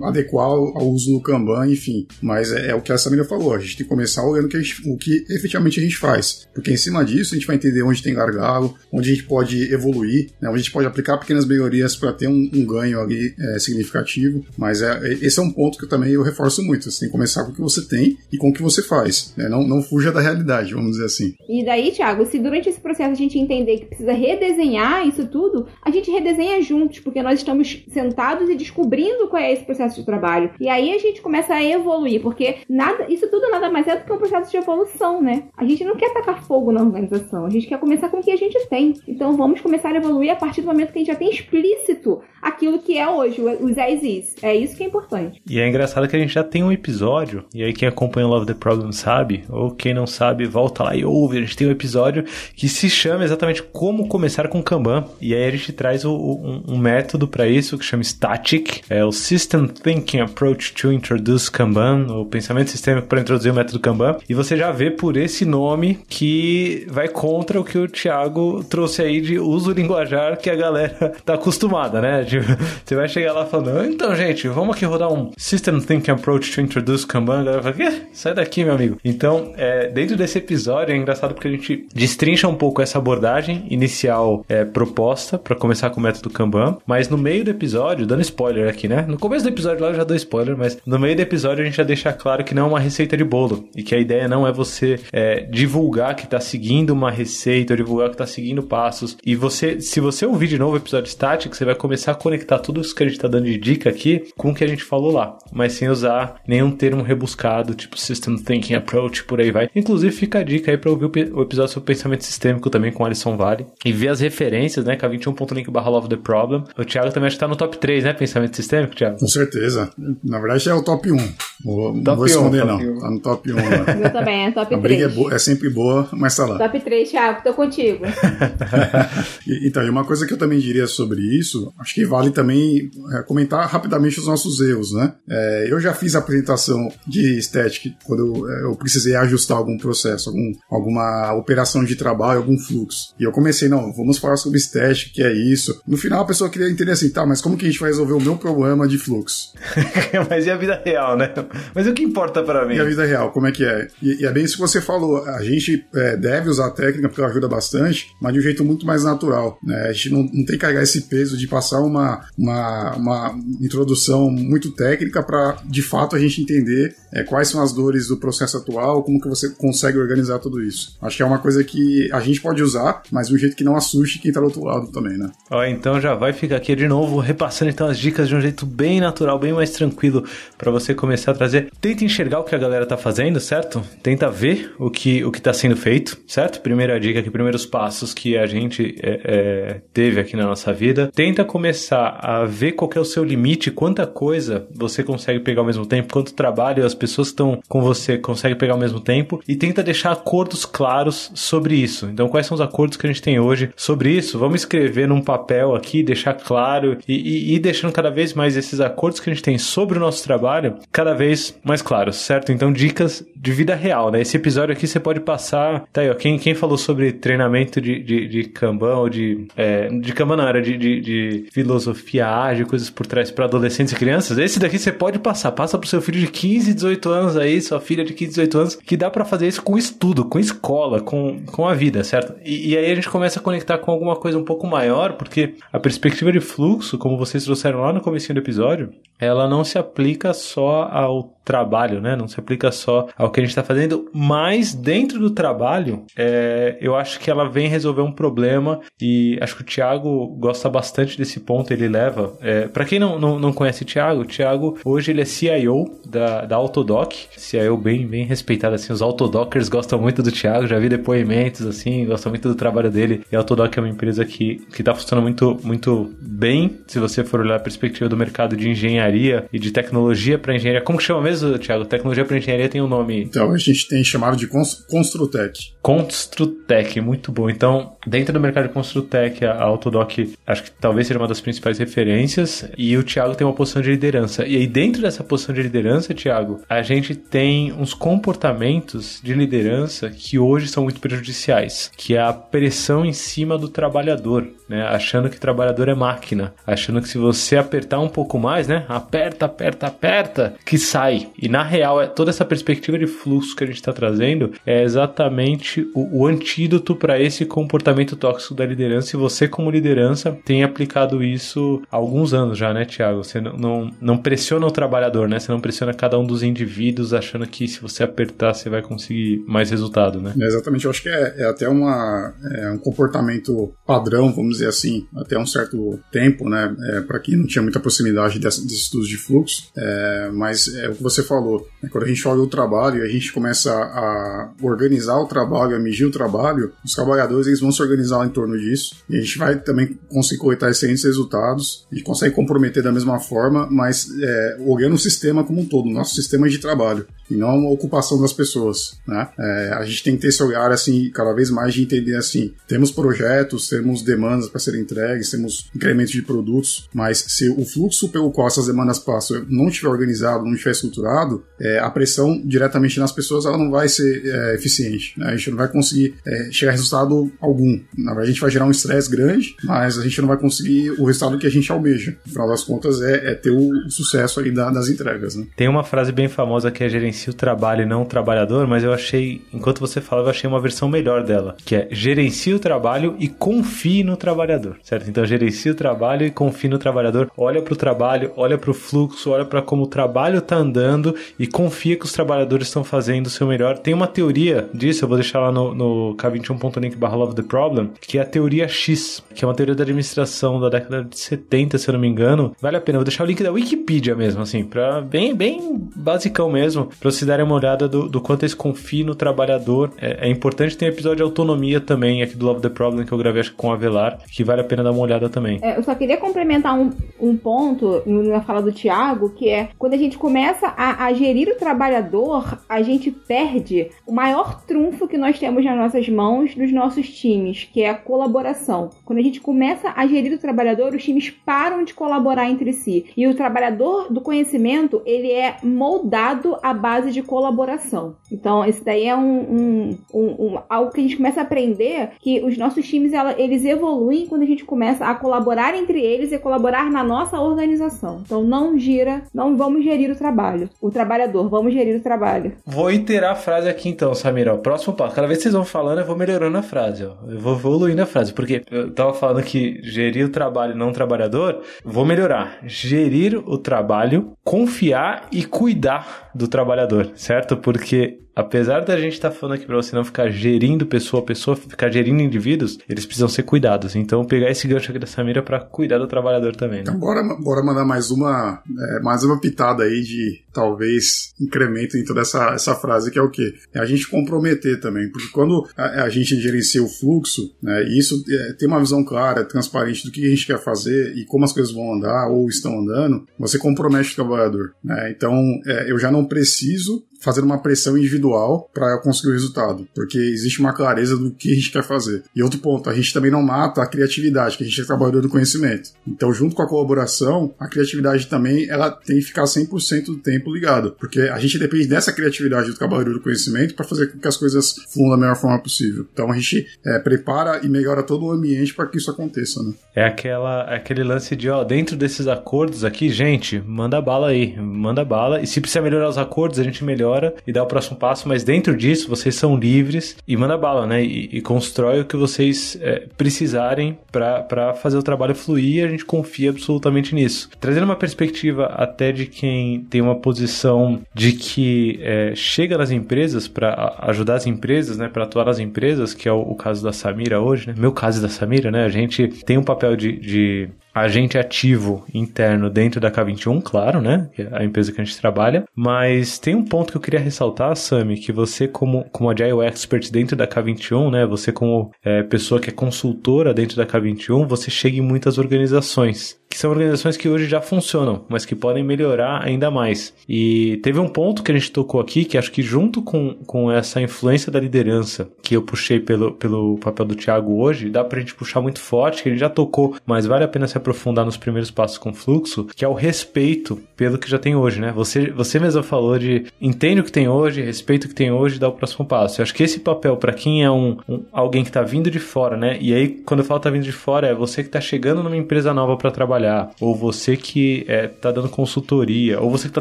adequar ao, uso do Kanban, enfim. Mas é, é o que a Samira falou, a gente tem que começar olhando que, gente- o que efetivamente a gente faz. Porque em cima disso a gente vai entender onde tem gargalo, onde a gente pode evoluir, né? onde a gente pode aplicar pequenas melhorias para ter um, um ganho ali é, significativo. Mas é, é- esse é um ponto que eu também eu reforço muito. Você tem que começar com o que você tem e com o que você faz. né? Não, não fuja da realidade, vamos dizer assim. E daí, Thiago, se durante esse processo a gente entender que precisa redesenhar isso tudo, a gente redesenha juntos, porque nós estamos sentados e descobrindo qual é esse processo de trabalho. E aí a gente começa a evoluir, porque nada, isso tudo nada mais é do que um processo de evolução, né? A gente não quer tacar fogo na organização, a gente quer começar com o que a gente tem. Então vamos começar a evoluir a partir do momento que a gente já tem explícito aquilo que é hoje, os as is. É isso que é importante. E é engraçado que a gente já tem um episódio, e aí quem acompanha Love the Problem sabe, ou quem não sabe, volta lá e ouve. A gente tem um episódio que se chama exatamente Como Começar com Kanban. E aí a gente traz o- um, um método para isso que chama Static, é o System Thinking Approach to Introduce Kanban, o pensamento sistêmico para introduzir o método Kanban. E você já vê por esse nome que vai contra o que o Thiago trouxe aí de uso linguajar que a galera tá acostumada, né? [LAUGHS] Tipo, você vai chegar lá falando, então, gente, vamos aqui rodar um System Thinking Approach to Introduce Kanban. A galera fala, "Quê? sai daqui, meu amigo. Então, é, dentro desse episódio é engraçado porque a gente destrincha um pouco essa abordagem inicial é, proposta para começar com o método Kanban, mas no meio do episódio, dando spoiler aqui, né? No começo do episódio lá eu já dou spoiler, mas no meio do episódio a gente já deixa claro que não é uma receita de bolo e que a ideia não é você é, divulgar que tá seguindo uma receita, ou divulgar que tá seguindo passos. E você, se você ouvir de novo o episódio Static, você vai começar a conectar tudo isso que a gente tá dando de dica aqui com o que a gente falou lá, mas sem usar nenhum termo rebuscado, tipo System Thinking Approach, por aí vai. Inclusive, fica a dica aí pra ouvir o, episódio sobre pensamento sistêmico também com Alison Vale e ver as referências, né? K21.link barra Love the Problem. O Thiago também acho que tá no top 3, né? Pensamento sistêmico, Thiago? Com certeza. Na verdade é o top 1. Vou, não Top vou esconder, 1, não. top 1. Tá no top 1 lá. [LAUGHS] Eu também, é top A briga é, 3. boa- é sempre boa, mas tá lá. Top 3, Thiago, tô contigo. [LAUGHS] E- Então, e uma coisa que eu também diria sobre isso, acho que vale também é, comentar rapidamente os nossos erros, né? É, eu já fiz apresentação de estética quando eu, é, eu precisei ajustar algum processo, algum, alguma operação de trabalho, algum fluxo. E eu comecei, não, vamos falar sobre estética, que é isso. No final a pessoa queria entender assim, tá, mas como que a gente vai resolver o meu problema de fluxo? [LAUGHS] mas e a vida real, né? Mas o que importa pra mim? E a vida real, como é que é? E, e é bem isso que você falou. A gente é, deve usar a técnica porque ela ajuda bastante, mas de um jeito muito mais natural. Né? A gente não, não tem que carregar esse peso de passar uma, uma, uma introdução muito técnica para, de fato, a gente entender é, quais são as dores do processo atual, como que você consegue organizar tudo isso. Acho que é uma coisa que a gente pode usar, mas de um jeito que não assuste quem tá do outro lado também, né? Ó, então já vai ficar aqui de novo, repassando então as dicas de um jeito bem natural, bem mais tranquilo pra você começar a trazer. Tenta enxergar o que a galera tá fazendo, certo? Tenta ver o que o que tá sendo feito, certo? Primeira dica aqui, primeiros passos que a gente é, é, teve aqui na nossa vida. Tenta começar a ver qual é o seu limite, quanta coisa você consegue pegar ao mesmo tempo, quanto trabalho as pessoas estão com você conseguem pegar ao mesmo tempo e tenta deixar acordos claros sobre isso. Então, quais são os acordos que a gente tem hoje sobre isso? Vamos escrever num papel aqui, deixar claro e, e, e deixando cada vez mais esses acordos que a gente tem sobre o nosso trabalho cada vez mais claros, certo? Então, dicas de vida real, né? Esse episódio aqui você pode passar. Tá aí, ó. Quem, quem falou sobre treinamento de, de, de Kanban ou de. É, de Kanban não, era de, de, de filosofia ágil, coisas por trás para adolescentes e crianças. Esse daqui você pode passar. Passa pro seu filho de 15, 18 anos aí, sua filha de 15, 18 anos, que dá para fazer isso com estudo, com escola, com, com a vida, certo? E, e aí a gente começa a conectar com alguma coisa um pouco maior, porque a perspectiva de fluxo, como vocês trouxeram lá no começo do episódio, ela não se aplica só ao trabalho, né? Não se aplica só ao que a gente está fazendo, mas dentro do trabalho, é, eu acho que ela vem resolver um problema e acho que o Thiago gosta bastante desse ponto, ele leva. É, para quem não, não, não conhece o Thiago, o Thiago hoje ele é CIO da, da Autodoc, CIO bem, bem respeitado, assim, os Autodockers gostam muito do Thiago, já vi depoimentos, assim, gostam muito do trabalho dele, e a Autodoc é uma empresa que, que tá funcionando muito, muito bem, se você for olhar a perspectiva do mercado de engenharia engenharia e de tecnologia para engenharia. Como que chama mesmo, Thiago? Tecnologia para engenharia tem um nome. Então, a gente tem chamado de Construtec. Construtec, muito bom. Então, dentro do mercado de Construtec, a Autodoc acho que talvez seja uma das principais referências e o Thiago tem uma posição de liderança. E aí, dentro dessa posição de liderança, Thiago, a gente tem uns comportamentos de liderança que hoje são muito prejudiciais, que é a pressão em cima do trabalhador, né? Achando que o trabalhador é máquina, achando que se você apertar um pouco mais, né? Aperta, aperta, aperta, que sai. E na real, é toda essa perspectiva de fluxo que a gente está trazendo é exatamente o, o antídoto para esse comportamento tóxico da liderança. E você, como liderança, tem aplicado isso há alguns anos já, né, Tiago? Você não, não, não pressiona o trabalhador, né? Você não pressiona cada um dos indivíduos achando que se você apertar, você vai conseguir mais resultado, né? É, exatamente. Eu acho que é, é até uma, é um comportamento padrão, vamos dizer assim, até um certo tempo, né? É, para quem não tinha muita proximidade desses estudos de fluxo. É, mas é o que você falou. Né? Quando a gente olha o trabalho e a gente começa a organizar o trabalho, a medir o trabalho, os trabalhadores eles vão se organizar em torno disso. E a gente vai também conseguir coletar excelentes resultados e consegue comprometer da mesma forma, mas é, olhando o sistema como um todo, o nosso sistema de trabalho e não a ocupação das pessoas, né? É, a gente tem que ter esse olhar assim cada vez mais de entender assim, temos projetos, temos demandas para serem entregues, temos incremento de produtos, mas se o fluxo pelo qual essas demandas passam não estiver organizado, não estiver estruturado, é, a pressão diretamente nas pessoas ela não vai ser é, eficiente, né? A gente não vai conseguir é, chegar a resultado algum. Na verdade, a gente vai gerar um estresse grande, mas a gente não vai conseguir o resultado que a gente almeja. No final das contas, é, é ter o sucesso aí da, das entregas, né? Tem uma frase bem famosa que é gerencia o trabalho e não o trabalhador, mas eu achei, enquanto você falava, eu achei uma versão melhor dela, que é gerencia o trabalho e confie no trabalhador, certo? Então gerencia o trabalho e confie no trabalhador, olha para o trabalho, olha para o fluxo, olha para como o trabalho está andando e confia que os trabalhadores estão fazendo o seu melhor. Tem uma teoria disso, eu vou deixar lá no, no k21.link barra love the problem, que é a teoria X, que é uma teoria da administração da década de 70, se eu não me engano. Vale a pena, eu vou deixar o link da Wikipedia mesmo, assim, para bem, bem basicão mesmo, para vocês darem uma olhada do, do quanto eles confiam no trabalhador. É, é, importante ter um episódio de autonomia também aqui do Love the Problem que eu gravei acho com o Avelar, que vale a pena dar uma olhada também. É, eu só queria complementar um, um ponto na fala do Tiago, que é quando a gente começa a, a gerir o trabalhador, a gente perde o maior trunfo que nós temos nas nossas mãos dos nossos times, que é a colaboração. Quando a gente começa a gerir o trabalhador, os times param de colaborar entre si. E o trabalhador do conhecimento, ele é moldado à base de colaboração. Então, esse daí é um, um, um, um algo que a gente começa a aprender que os nossos times, ela, eles evoluem quando a gente começa a colaborar entre eles e colaborar na nossa organização. Então, não gira, não vamos gerir o trabalho. O trabalhador, vamos gerir o trabalho. Vou iterar a frase aqui então, Samira. O próximo passo. Cada vez que vocês vão falando, eu vou melhorando a frase. Ó. Eu vou evoluindo a frase. Porque eu tava falando que gerir o trabalho não o trabalhador, vou melhorar. Gerir o trabalho, confiar e cuidar do trabalhador, certo? Porque apesar da gente estar tá falando aqui para você não ficar gerindo pessoa a pessoa, ficar gerindo indivíduos, eles precisam ser cuidados. Então, pegar esse gancho aqui da Samira para cuidar do trabalhador também. Né? Então, bora, bora mandar mais uma, é, mais uma pitada aí de talvez incremento em toda essa, essa frase, que é o quê? É a gente comprometer também. Porque quando a, a gente gerencia o fluxo, né, e isso é, tem uma visão clara, transparente do que a gente quer fazer e como as coisas vão andar ou estão andando, você compromete o trabalhador. Né? Então, é, eu já não preciso fazer uma pressão individual para conseguir o resultado, porque existe uma clareza do que a gente quer fazer. E outro ponto, a gente também não mata a criatividade, que a gente é trabalhador do conhecimento. Então, junto com a colaboração, a criatividade também ela tem que ficar 100% do tempo ligada, porque a gente depende dessa criatividade do trabalhador do conhecimento para fazer com que as coisas fluam da melhor forma possível. Então, a gente é, prepara e melhora todo o ambiente para que isso aconteça, né? É aquela, é aquele lance de, ó, dentro desses acordos aqui, gente, manda bala aí, manda bala. E se precisa melhorar os acordos, a gente melhora melhora e dá o próximo passo, mas dentro disso vocês são livres e manda bala, né? E, e constrói o que vocês é, precisarem para fazer o trabalho fluir e a gente confia absolutamente nisso. Trazendo uma perspectiva até de quem tem uma posição de que é, chega nas empresas para ajudar as empresas, né? Para atuar nas empresas, que é o, o, caso da Samira hoje, né? Meu caso da Samira, né? A gente tem um papel de, de agente ativo interno dentro da K21, claro, né? Que é a empresa que a gente trabalha. Mas tem um ponto que eu queria ressaltar, Sami, que você, como, como Agile Expert dentro da K21, né? Você, como é, pessoa que é consultora dentro da K21, você chega em muitas organizações. Que são organizações que hoje já funcionam, mas que podem melhorar ainda mais. E teve um ponto que a gente tocou aqui, que acho que junto com, com essa influência da liderança, que eu puxei pelo, pelo papel do Thiago hoje, dá pra gente puxar muito forte, que gente já tocou, mas vale a pena se aprofundar nos primeiros passos com fluxo, que é o respeito pelo que já tem hoje, né? Você, você mesmo falou de entende o que tem hoje, respeita o que tem hoje e dá o próximo passo. Eu acho que esse papel, para quem é um, um, alguém que tá vindo de fora, né? E aí, quando eu falo tá vindo de fora, é você que tá chegando numa empresa nova para trabalhar, ou você que é, tá dando consultoria, ou você que tá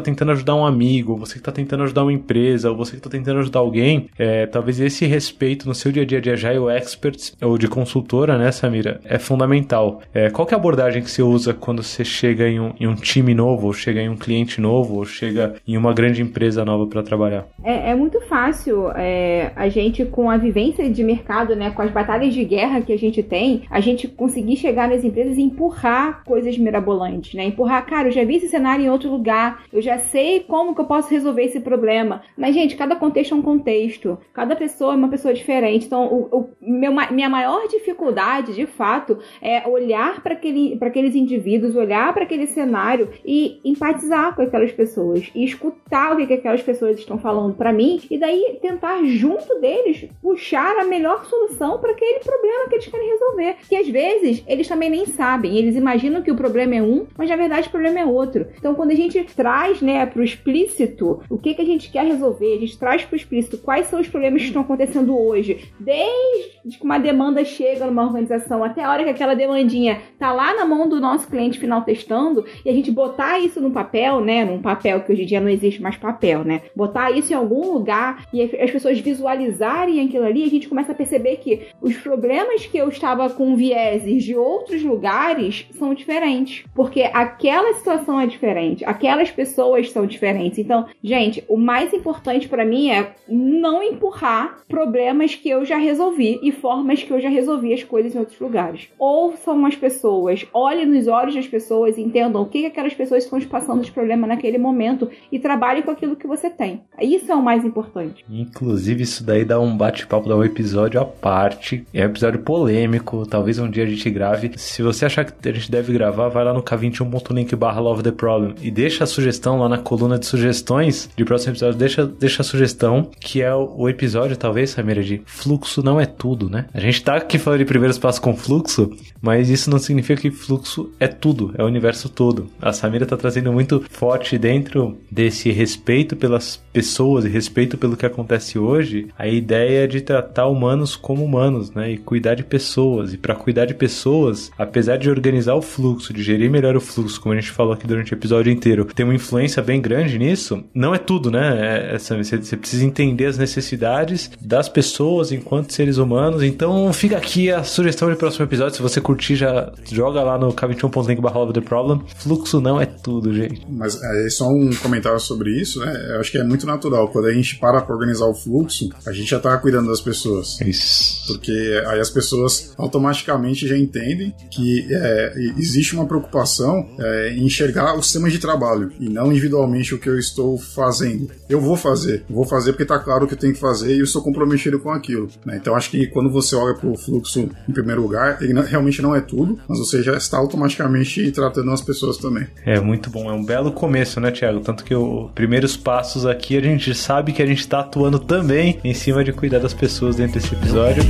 tentando ajudar um amigo, ou você que tá tentando ajudar uma empresa, ou você que tá tentando ajudar alguém, é, talvez esse respeito no seu dia a dia de Agile Experts ou de consultora, né, Samira, é fundamental. É, qual é a abordagem que você usa quando você chega em um, em um time novo, ou chega em um cliente novo, ou chega em uma grande empresa nova para trabalhar? É, é, muito fácil é, a gente, com a vivência de mercado, né, com as batalhas de guerra que a gente tem, a gente conseguir chegar nas empresas e empurrar coisas mirabolantes, né? Empurrar, cara, eu já vi esse cenário em outro lugar, eu já sei como que eu posso resolver esse problema. Mas, gente, cada contexto é um contexto, cada pessoa é uma pessoa diferente. Então, o, o meu, minha maior dificuldade, de fato, é olhar para aquele, aqueles indivíduos, olhar para aquele cenário e empatizar com aquelas pessoas e escutar o que, que aquelas pessoas estão falando para mim e daí tentar junto deles puxar a melhor solução para aquele problema que eles querem resolver. Que às vezes eles também nem sabem, eles imaginam que o problema é um, mas na verdade o problema é outro. Então quando a gente traz, né, para o explícito o que que a gente quer resolver, a gente traz para o explícito quais são os problemas que estão acontecendo hoje, desde que uma demanda chega numa organização até a hora que aquela demandinha tá lá na mão do nosso cliente final testando e a gente botar isso no papel, né, num papel que hoje em dia não existe mais papel, né, botar isso em algum lugar e as pessoas visualizarem aquilo ali, a gente começa a perceber que os problemas que eu estava com vieses de outros lugares são diferentes. Porque aquela situação é diferente, aquelas pessoas são diferentes. Então, gente, o mais importante para mim é não empurrar problemas que eu já resolvi e formas que eu já resolvi as coisas em outros lugares. Ouçam as pessoas, olhem nos olhos das pessoas, entendam o que, que aquelas pessoas estão passando de problema naquele momento e trabalhem com aquilo que você tem. Isso é o mais importante. Inclusive, isso daí dá um bate-papo, dá um episódio à parte. É um episódio polêmico. Talvez um dia a gente grave. Se você achar que a gente deve gravar, vai lá no k21.link barra Love the Problem e deixa a sugestão lá na coluna de sugestões de próximo episódio. Deixa, deixa a sugestão, que é o, o episódio, talvez, Samira, de fluxo não é tudo, né? A gente tá aqui falando de primeiros passos com fluxo, mas isso não significa que fluxo é tudo, é o universo todo. A Samira tá trazendo muito forte dentro desse respeito pelas pessoas e respeito pelo que acontece hoje, a ideia de tratar humanos como humanos, né? E cuidar de pessoas. E para cuidar de pessoas, apesar de organizar o fluxo, de gerir melhor o fluxo, como a gente falou aqui durante o episódio inteiro, tem uma influência bem grande nisso, não é tudo, né? É, é você, precisa entender as necessidades das pessoas enquanto seres humanos. Então fica aqui a sugestão de próximo episódio. Se você curtir, já joga lá no k21.link barra the problem. Fluxo não é tudo, gente. Mas é só um comentário sobre isso, né? Eu acho que é muito natural. Quando a gente para pra organizar o fluxo, a gente já tá cuidando das pessoas. Isso. Porque aí as pessoas automaticamente já entendem que é, existe uma preocupação é, em enxergar os sistemas de trabalho e não individualmente o que eu estou fazendo. Eu vou fazer, vou fazer porque tá claro o que eu tenho que fazer e eu estou comprometido com aquilo. Né? Então acho que quando você olha pro fluxo em primeiro lugar, ele não, realmente não é tudo, mas você já está automaticamente tratando as pessoas também. É muito bom, é um belo começo, né, Tiago? Tanto que os primeiros passos aqui a gente sabe que a gente está atuando também em cima de cuidar das pessoas dentro desse episódio.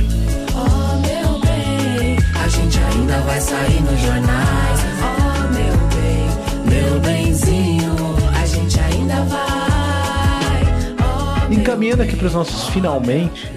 Oh, meu bem, a gente ainda vai sair nos jornais. Encaminhando aqui para os nossos finalmente,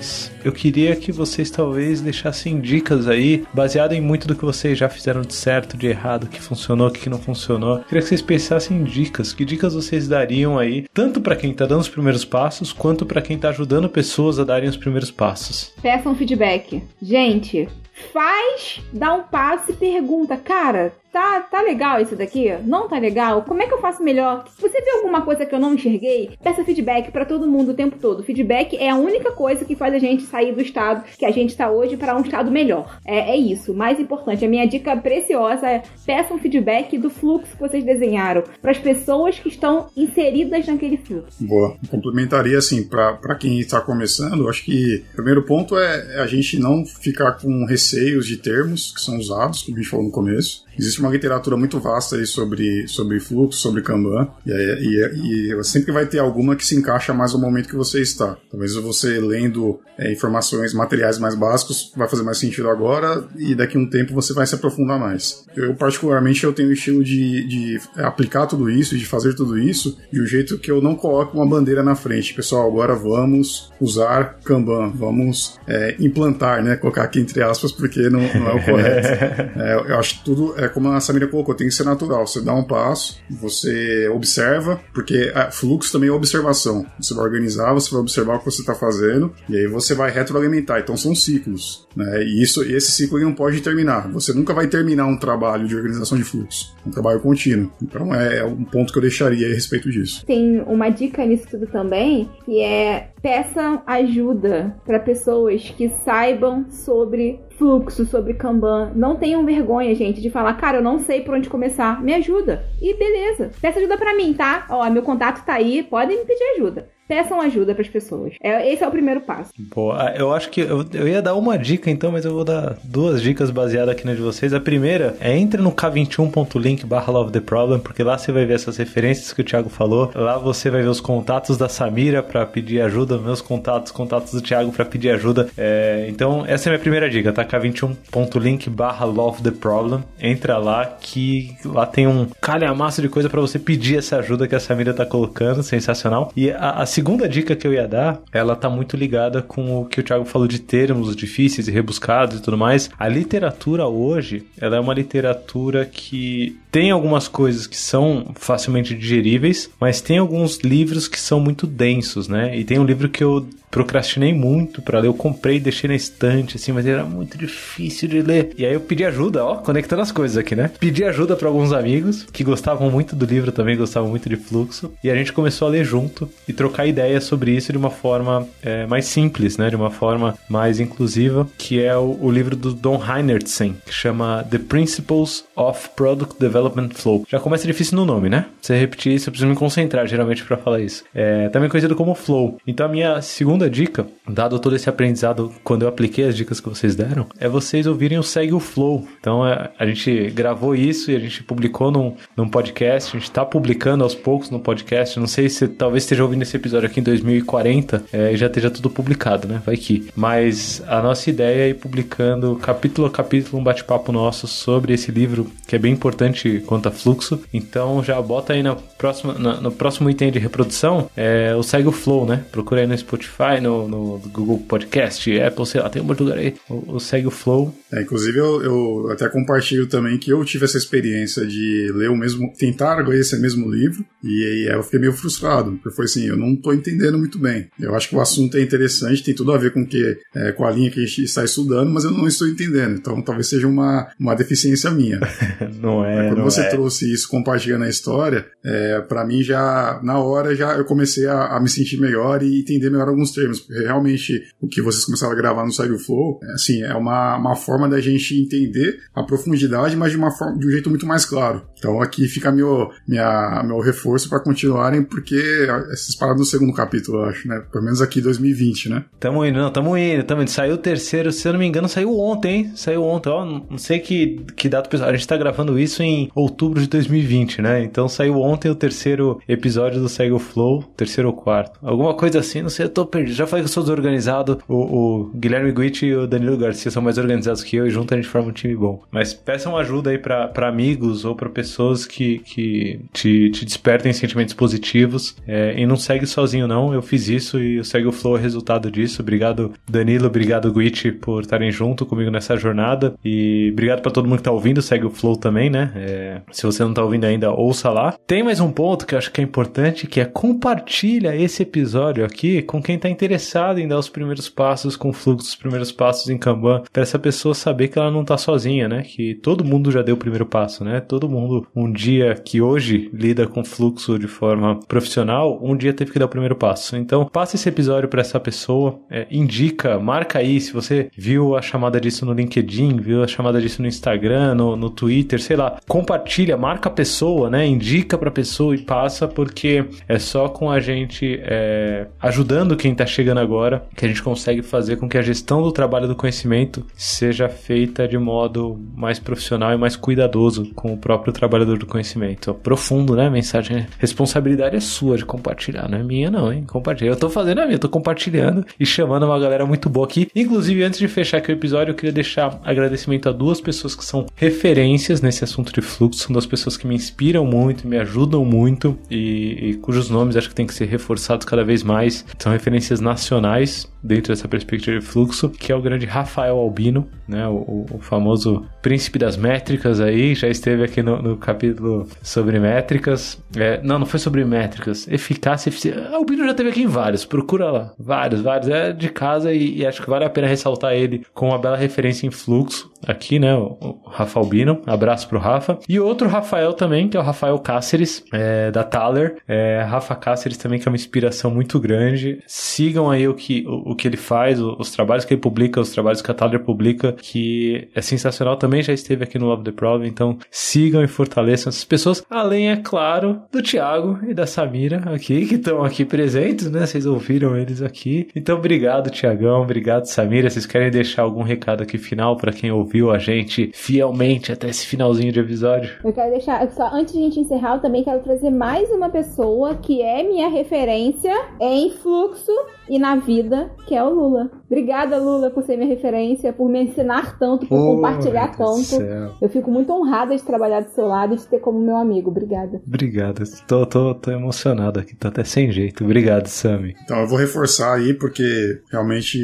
eu queria que vocês talvez deixassem dicas aí, baseado em muito do que vocês já fizeram de certo, de errado, que funcionou, que não funcionou. Eu queria que vocês pensassem em dicas. Que dicas vocês dariam aí, tanto para quem tá dando os primeiros passos, quanto para quem tá ajudando pessoas a darem os primeiros passos? Peçam feedback. Gente, faz, dá um passo e pergunta, cara, tá, tá legal isso daqui? Não tá legal? Como é que eu faço melhor? Você viu alguma coisa que eu não enxerguei? Peça feedback para todo mundo o tempo todo. Feedback é a única coisa que faz a gente sair do estado que a gente tá hoje para um estado melhor. É, é isso, mais importante. A minha dica preciosa é peçam feedback do fluxo que vocês desenharam para as pessoas que estão inseridas naquele fluxo. Boa. Complementaria assim, para quem está começando, acho que o primeiro ponto é a gente não ficar com receio receios de termos que são usados, como a gente falou no começo. Existe uma literatura muito vasta aí sobre, sobre fluxo, sobre Kanban, e, e, e sempre vai ter alguma que se encaixa mais no momento que você está. Talvez você lendo é, informações, materiais mais básicos, vai fazer mais sentido agora, e daqui a um tempo você vai se aprofundar mais. Eu, particularmente, eu tenho o estilo de, de aplicar tudo isso, de fazer tudo isso, de um jeito que eu não coloque uma bandeira na frente. Pessoal, agora vamos usar Kanban, vamos é, implantar, né? Colocar aqui entre aspas, porque não, não é o correto. [LAUGHS] é, eu acho que tudo é como a Samira colocou, tem que ser natural. Você dá um passo, você observa, porque é, fluxo também é observação. Você vai organizar, você vai observar o que você está fazendo, e aí você vai retroalimentar. Então são ciclos. Né? E isso, esse ciclo não pode terminar. Você nunca vai terminar um trabalho de organização de fluxo. Um trabalho contínuo. Então é, é um ponto que eu deixaria a respeito disso. Tem uma dica nisso tudo também, que é peçam ajuda para pessoas que saibam sobre fluxo, sobre Kanban. Não tenham vergonha, gente, de falar, cara, eu não sei por onde começar. Me ajuda. E beleza. Peça ajuda para mim, tá? Ó, meu contato tá aí, podem me pedir ajuda peçam ajuda para as pessoas. É, esse é o primeiro passo. Boa, eu acho que eu, eu ia dar uma dica então, mas eu vou dar duas dicas baseadas aqui na de vocês. A primeira é entre no k21.link barra love the problem, porque lá você vai ver essas referências que o Thiago falou. Lá você vai ver os contatos da Samira para pedir ajuda, meus contatos, contatos do Thiago para pedir ajuda. É, então, essa é a minha primeira dica, tá? k21.link barra love the problem. Entra lá que lá tem um calhamaço de coisa para você pedir essa ajuda que a Samira tá colocando, sensacional. E a, a dica que eu ia dar, ela tá muito ligada com o que o Thiago falou de termos difíceis e rebuscados e tudo mais. A literatura hoje, ela é uma literatura que tem algumas coisas que são facilmente digeríveis, mas tem alguns livros que são muito densos, né? E tem um livro que eu procrastinei muito para ler. Eu comprei e deixei na estante, assim, mas era muito difícil de ler. E aí eu pedi ajuda, ó, conectando as coisas aqui, né? Pedi ajuda para alguns amigos que gostavam muito do livro também, gostavam muito de fluxo. E a gente começou a ler junto e trocar ideias sobre isso de uma forma é, mais simples, né? De uma forma mais inclusiva, que é o, o livro do Don Heinertsen, que chama The Principles of Product Development Flow. Já começa difícil no nome, né? Você repetir isso, eu preciso me concentrar geralmente para falar isso. É também conhecido como Flow. Então a minha segunda segunda dica, dado todo esse aprendizado quando eu apliquei as dicas que vocês deram, é vocês ouvirem o Segue o Flow. Então é, a gente gravou isso e a gente publicou num, num podcast, a gente está publicando aos poucos no podcast. Não sei se talvez esteja ouvindo esse episódio aqui em 2040 é, já esteja tudo publicado, né? Vai que. Mas a nossa ideia é ir publicando capítulo a capítulo um bate-papo nosso sobre esse livro que é bem importante quanto a fluxo. Então já bota aí na próxima, na, no próximo item de reprodução é, o Segue o Flow, né? Procura aí no Spotify no, no Google Podcast, Apple, sei lá, tem um monte de aí. O, o Segue o Flow. É, inclusive, eu, eu, até compartilho também que eu tive essa experiência de ler o mesmo, tentar ler esse mesmo livro, e aí eu fiquei meio frustrado, porque foi assim, eu não tô entendendo muito bem. Eu acho que o assunto é interessante, tem tudo a ver com, que, é, com a linha que a gente está estudando, mas eu não estou entendendo. Então talvez seja uma, uma deficiência minha. [LAUGHS] não é. Quando não você é. trouxe isso compartilhando a história, é, para mim já, na hora, já eu comecei a, a me sentir melhor e entender melhor alguns termos, porque realmente o que vocês começaram a gravar no Side Flow, é, assim, é uma, uma forma da gente entender a profundidade, mas de uma forma, de um jeito muito mais claro. Então aqui fica meu, minha, meu reforço para continuarem, porque essas paradas no segundo capítulo, eu acho, né? Pelo menos aqui 2020, né? Tamo indo, não, tamo indo, tamo indo. Saiu o terceiro, se eu não me engano, saiu ontem, hein? Saiu ontem, ó. Não sei que, que data, a gente tá gravando isso em outubro de 2020, né? Então saiu ontem o terceiro episódio do Segue o Flow, terceiro ou quarto. Alguma coisa assim, não sei, eu tô perdido. Já falei que eu sou desorganizado. O, o Guilherme Guit e o Danilo Garcia são mais organizados que eu e junto a gente forma um time bom. Mas peçam ajuda aí pra amigos ou pra pessoas que, que te, te despertem sentimentos positivos. É, e não segue sozinho, não. Eu fiz isso e o Segue o Flow é resultado disso. Obrigado, Danilo. Obrigado, Guit, por estarem junto comigo nessa jornada. E obrigado pra todo mundo que tá ouvindo. Segue o Flow também, né? É, se você não tá ouvindo ainda, ouça lá. Tem mais um ponto que eu acho que é importante, que é compartilha esse episódio aqui com quem tá interessado em dar os primeiros passos com o fluxo, os primeiros passos em Kanban, para essa pessoa saber que ela não tá sozinha, né? Que todo mundo já deu o primeiro passo, né? Todo mundo um dia que hoje lida com fluxo de forma profissional, um dia teve que dar o primeiro passo. Então, passa esse episódio para essa pessoa, é, indica, marca aí se você viu a chamada disso no LinkedIn, viu a chamada disso no Instagram, no, no Twitter, sei lá, compartilha, marca a pessoa, né? Indica para pessoa e passa, porque é só com a gente é, ajudando quem está chegando agora que a gente consegue fazer com que a gestão do trabalho do conhecimento seja feita de modo mais profissional e mais cuidadoso com o próprio trabalhador do conhecimento. Profundo, né? Mensagem, responsabilidade é sua de compartilhar, não é minha não, hein? Compartilha. Eu tô fazendo a minha, tô compartilhando e chamando uma galera muito boa aqui. Inclusive, antes de fechar aqui o episódio, eu queria deixar agradecimento a duas pessoas que são referências nesse assunto de fluxo, são duas pessoas que me inspiram muito, me ajudam muito e, e cujos nomes acho que tem que ser reforçados cada vez mais. São referências nacionais dentro dessa perspectiva de fluxo, que é o grande Rafael Albino, né, o, o famoso príncipe das métricas aí, já esteve aqui no, no capítulo sobre métricas. É, não, não foi sobre métricas, eficácia, eficiência. Albino já esteve aqui em vários, procura lá, vários, vários, é de casa e, e acho que vale a pena ressaltar ele com uma bela referência em fluxo aqui, né, o, Rafa Albino, abraço pro Rafa. E outro Rafael também, que é o Rafael Cáceres, é, da Thaler, é, Rafa Cáceres também que é uma inspiração muito grande. Sigam aí o que, o, o que ele faz, os trabalhos que ele publica, os trabalhos que a Thaler publica, que é sensacional. Também já esteve aqui no Love the Problem, então sigam e fortaleçam essas pessoas. Além, é claro, do Thiago e da Samira aqui, que estão aqui presentes, né? Vocês ouviram eles aqui. Então, obrigado, Tiagão. Obrigado, Samira. Vocês querem deixar algum recado aqui final para quem ouviu a gente fielmente até esse finalzinho de episódio? Eu quero deixar, só antes de a gente encerrar, eu também quero trazer mais uma pessoa que é minha referência em fluxo e na vida, que é o Lula. Obrigada, Lula, por ser minha referência, por me ensinar tanto, por Oh, compartilhar tanto. Eu fico muito honrada de trabalhar do seu lado e de ter como meu amigo. Obrigada. Obrigado. Tô, tô, tô emocionado aqui, tô até sem jeito. Obrigado, Sami. Então eu vou reforçar aí, porque realmente,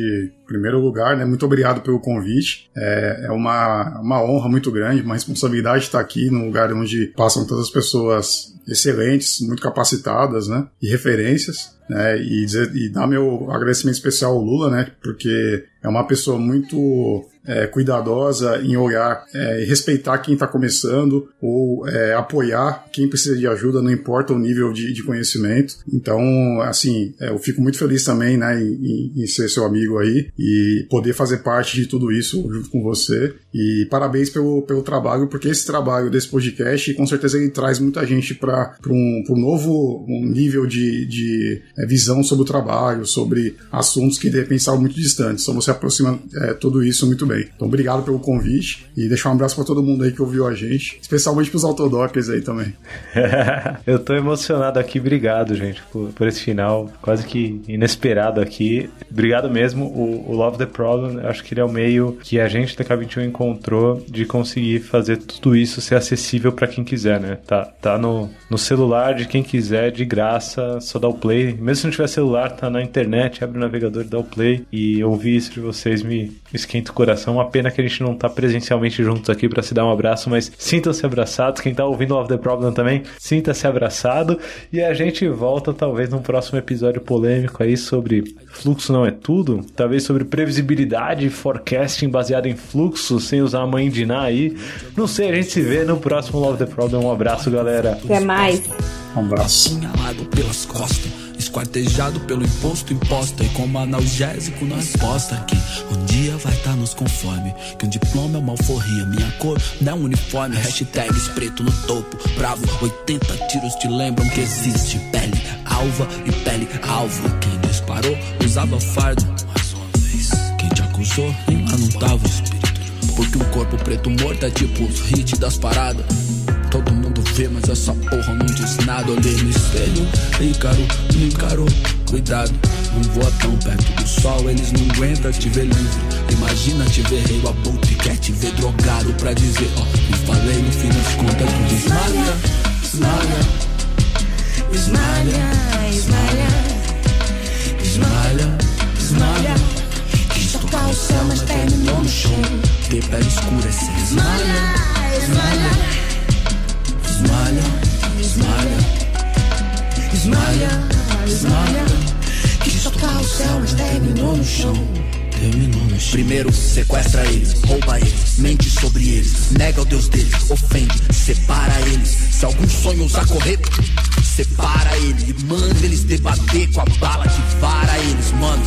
primeiro lugar, né, muito obrigado pelo convite. É, é uma, uma honra muito grande, uma responsabilidade estar aqui num lugar onde passam todas as pessoas excelentes, muito capacitadas, né, e referências. Né, e, dizer, e dar meu agradecimento especial ao Lula, né, porque é uma pessoa muito é, cuidadosa em olhar é, e respeitar quem está começando ou é, apoiar quem precisa de ajuda, não importa o nível de, de conhecimento. Então, assim, é, eu fico muito feliz também né, em, em ser seu amigo aí e poder fazer parte de tudo isso junto com você. E parabéns pelo, pelo trabalho, porque esse trabalho desse podcast, com certeza, ele traz muita gente para um, um novo um nível de, de é, visão sobre o trabalho, sobre assuntos que de repente estavam muito distantes. Então você aproxima é, tudo isso muito bem. Então obrigado pelo convite e deixar um abraço para todo mundo aí que ouviu a gente, especialmente pros autodockers aí também. [LAUGHS] eu tô emocionado aqui, obrigado, gente, por, por esse final quase que inesperado aqui. Obrigado mesmo. O, o Love the Problem, acho que ele é o meio que a gente da K21 encontrou de conseguir fazer tudo isso ser acessível para quem quiser, né? Tá, tá no, no celular de quem quiser, de graça, só dá o play. Mesmo se não tiver celular, tá na internet, abre o navegador dá o play. E ouvir isso de vocês me esquenta o coração. Uma pena que a gente não tá presencialmente juntos aqui para se dar um abraço, mas sintam-se abraçados. Quem tá ouvindo Love the Problem também, sinta-se abraçado. E a gente volta talvez num próximo episódio polêmico aí sobre fluxo não é tudo, talvez sobre previsibilidade e forecasting baseado em fluxo, sem usar a mãe de Ná aí. Não sei, a gente se vê no próximo Love the Problem. Um abraço, galera. Até mais. Um abraço. Pelas costas, esquartejado pelo imposto imposta. E como analgésico na resposta que um dia vai estar nos conforme, que um diploma é uma alforria, minha cor não é um uniforme, hashtags preto no topo, bravo, 80 tiros te lembram que existe pele alva e pele alvo, quem disparou usava fardo, mais uma vez, quem te acusou nem lá não tava o espírito, porque um corpo preto morto é tipo os hits das paradas. Todo mundo vê, mas essa porra não diz nada. Olhei no espelho, Ícaro me encarou. Cuidado, não voa tão perto do sol, eles não aguentam te ver livre. Imagina te ver rei a boot, quer te ver drogado pra dizer, ó. e falei no fim das contas, tu desmalha, esmalha, esmalha, esmalha, esmalha, esmalha. Quis tocar o céu, mas terminou no chão. Ter pele escura é ser esmalha, esmalha. Esmalha, esmalha, esmalha, esmalha. Quis tocar o céu, mas terminou no chão. Primeiro sequestra eles, rouba eles, mente sobre eles, nega o Deus deles, ofende, separa eles. Se algum sonho usar correr, separa ele manda eles debater com a bala de vara eles, mano.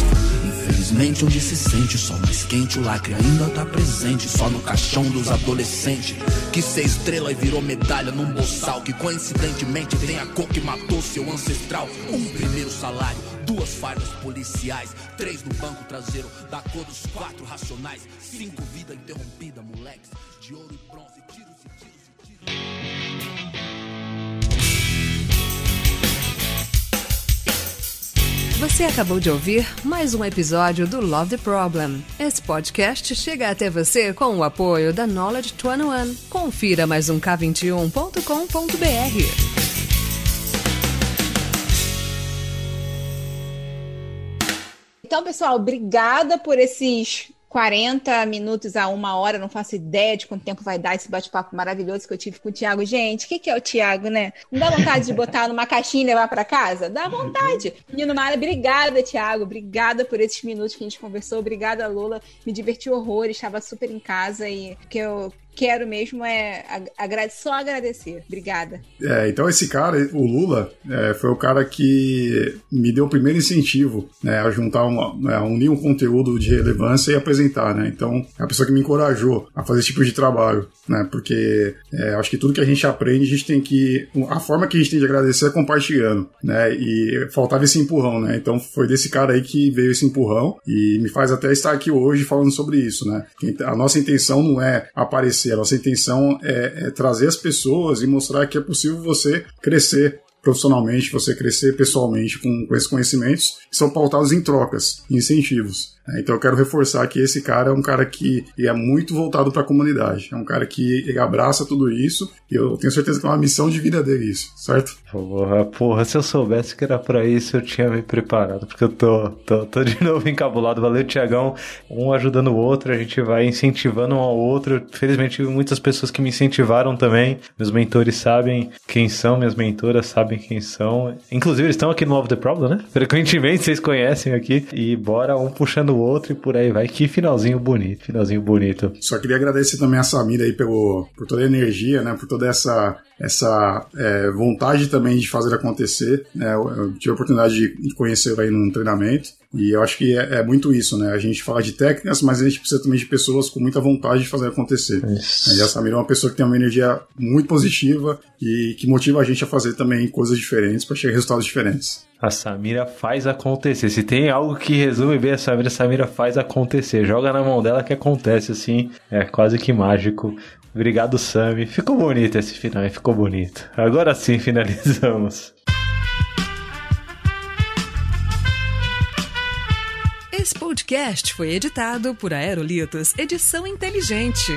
Infelizmente onde se sente sol mais quente, o lacre ainda tá presente, só no caixão dos adolescentes. Que ser estrela e virou medalha num bolsal, que coincidentemente tem a cor que matou seu ancestral. Um primeiro salário, duas fardas policiais, três no banco traseiro, da cor dos quatro racionais, cinco vida interrompida, moleques, de ouro e bronze, tiros e tiros e tiros. Você acabou de ouvir mais um episódio do Love the Problem. Esse podcast chega até você com o apoio da Knowledge 21. Confira mais um k21.com.br. Então, pessoal, obrigada por esses 40 minutos a uma hora, não faço ideia de quanto tempo vai dar esse bate-papo maravilhoso que eu tive com o Tiago. Gente, o que, que é o Tiago, né? Não dá vontade de botar numa caixinha e levar para casa? Dá vontade. Menino Mara, obrigada, Tiago. Obrigada por esses minutos que a gente conversou. Obrigada, Lula. Me diverti horrores, estava super em casa e que eu quero mesmo é agra só agradecer. Obrigada. É, então esse cara, o Lula, é, foi o cara que me deu o primeiro incentivo né, a juntar, né, a unir um conteúdo de relevância e apresentar, né? Então, é a pessoa que me encorajou a fazer esse tipo de trabalho, né? Porque é, acho que tudo que a gente aprende, a gente tem que... A forma que a gente tem de agradecer é compartilhando, né? E faltava esse empurrão, né? Então, foi desse cara aí que veio esse empurrão e me faz até estar aqui hoje falando sobre isso, né? A nossa intenção não é aparecer a nossa intenção é, é trazer as pessoas e mostrar que é possível você crescer profissionalmente, você crescer pessoalmente com, com esses conhecimentos, que são pautados em trocas, em incentivos. Então eu quero reforçar que esse cara é um cara que é muito voltado para a comunidade. É um cara que abraça tudo isso e eu tenho certeza que é uma missão de vida dele isso, certo? Porra, porra, se eu soubesse que era para isso, eu tinha me preparado, porque eu tô, tô, tô de novo [LAUGHS] encabulado. Valeu, Tiagão. Um ajudando o outro, a gente vai incentivando um ao outro. Felizmente, muitas pessoas que me incentivaram também. Meus mentores sabem quem são, minhas mentoras sabem quem são. Inclusive, eles estão aqui no Love the Problem, né? Frequentemente vocês conhecem aqui. E bora um puxando o outro e por aí vai. Que finalzinho bonito, finalzinho bonito. Só queria agradecer também a Samira aí pelo, por toda a energia, né? Por toda essa, essa é, vontade também de fazer acontecer. Né? Eu, eu tive a oportunidade de conhecer aí num treinamento. E eu acho que é, é, muito isso, né? A gente fala de técnicas, mas a gente precisa também de pessoas com muita vontade de fazer acontecer. Isso. E a Samira é uma pessoa que tem uma energia muito positiva e que motiva a gente a fazer também coisas diferentes para chegar a resultados diferentes. A Samira faz acontecer. Se tem algo que resume bem a Samira, a Samira faz acontecer. Joga na mão dela que acontece, assim. É quase que mágico. Obrigado, Sami. Ficou bonito esse final, ficou bonito. Agora sim, [LAUGHS] finalizamos. Esse podcast foi editado por Aerolitos Edição Inteligente.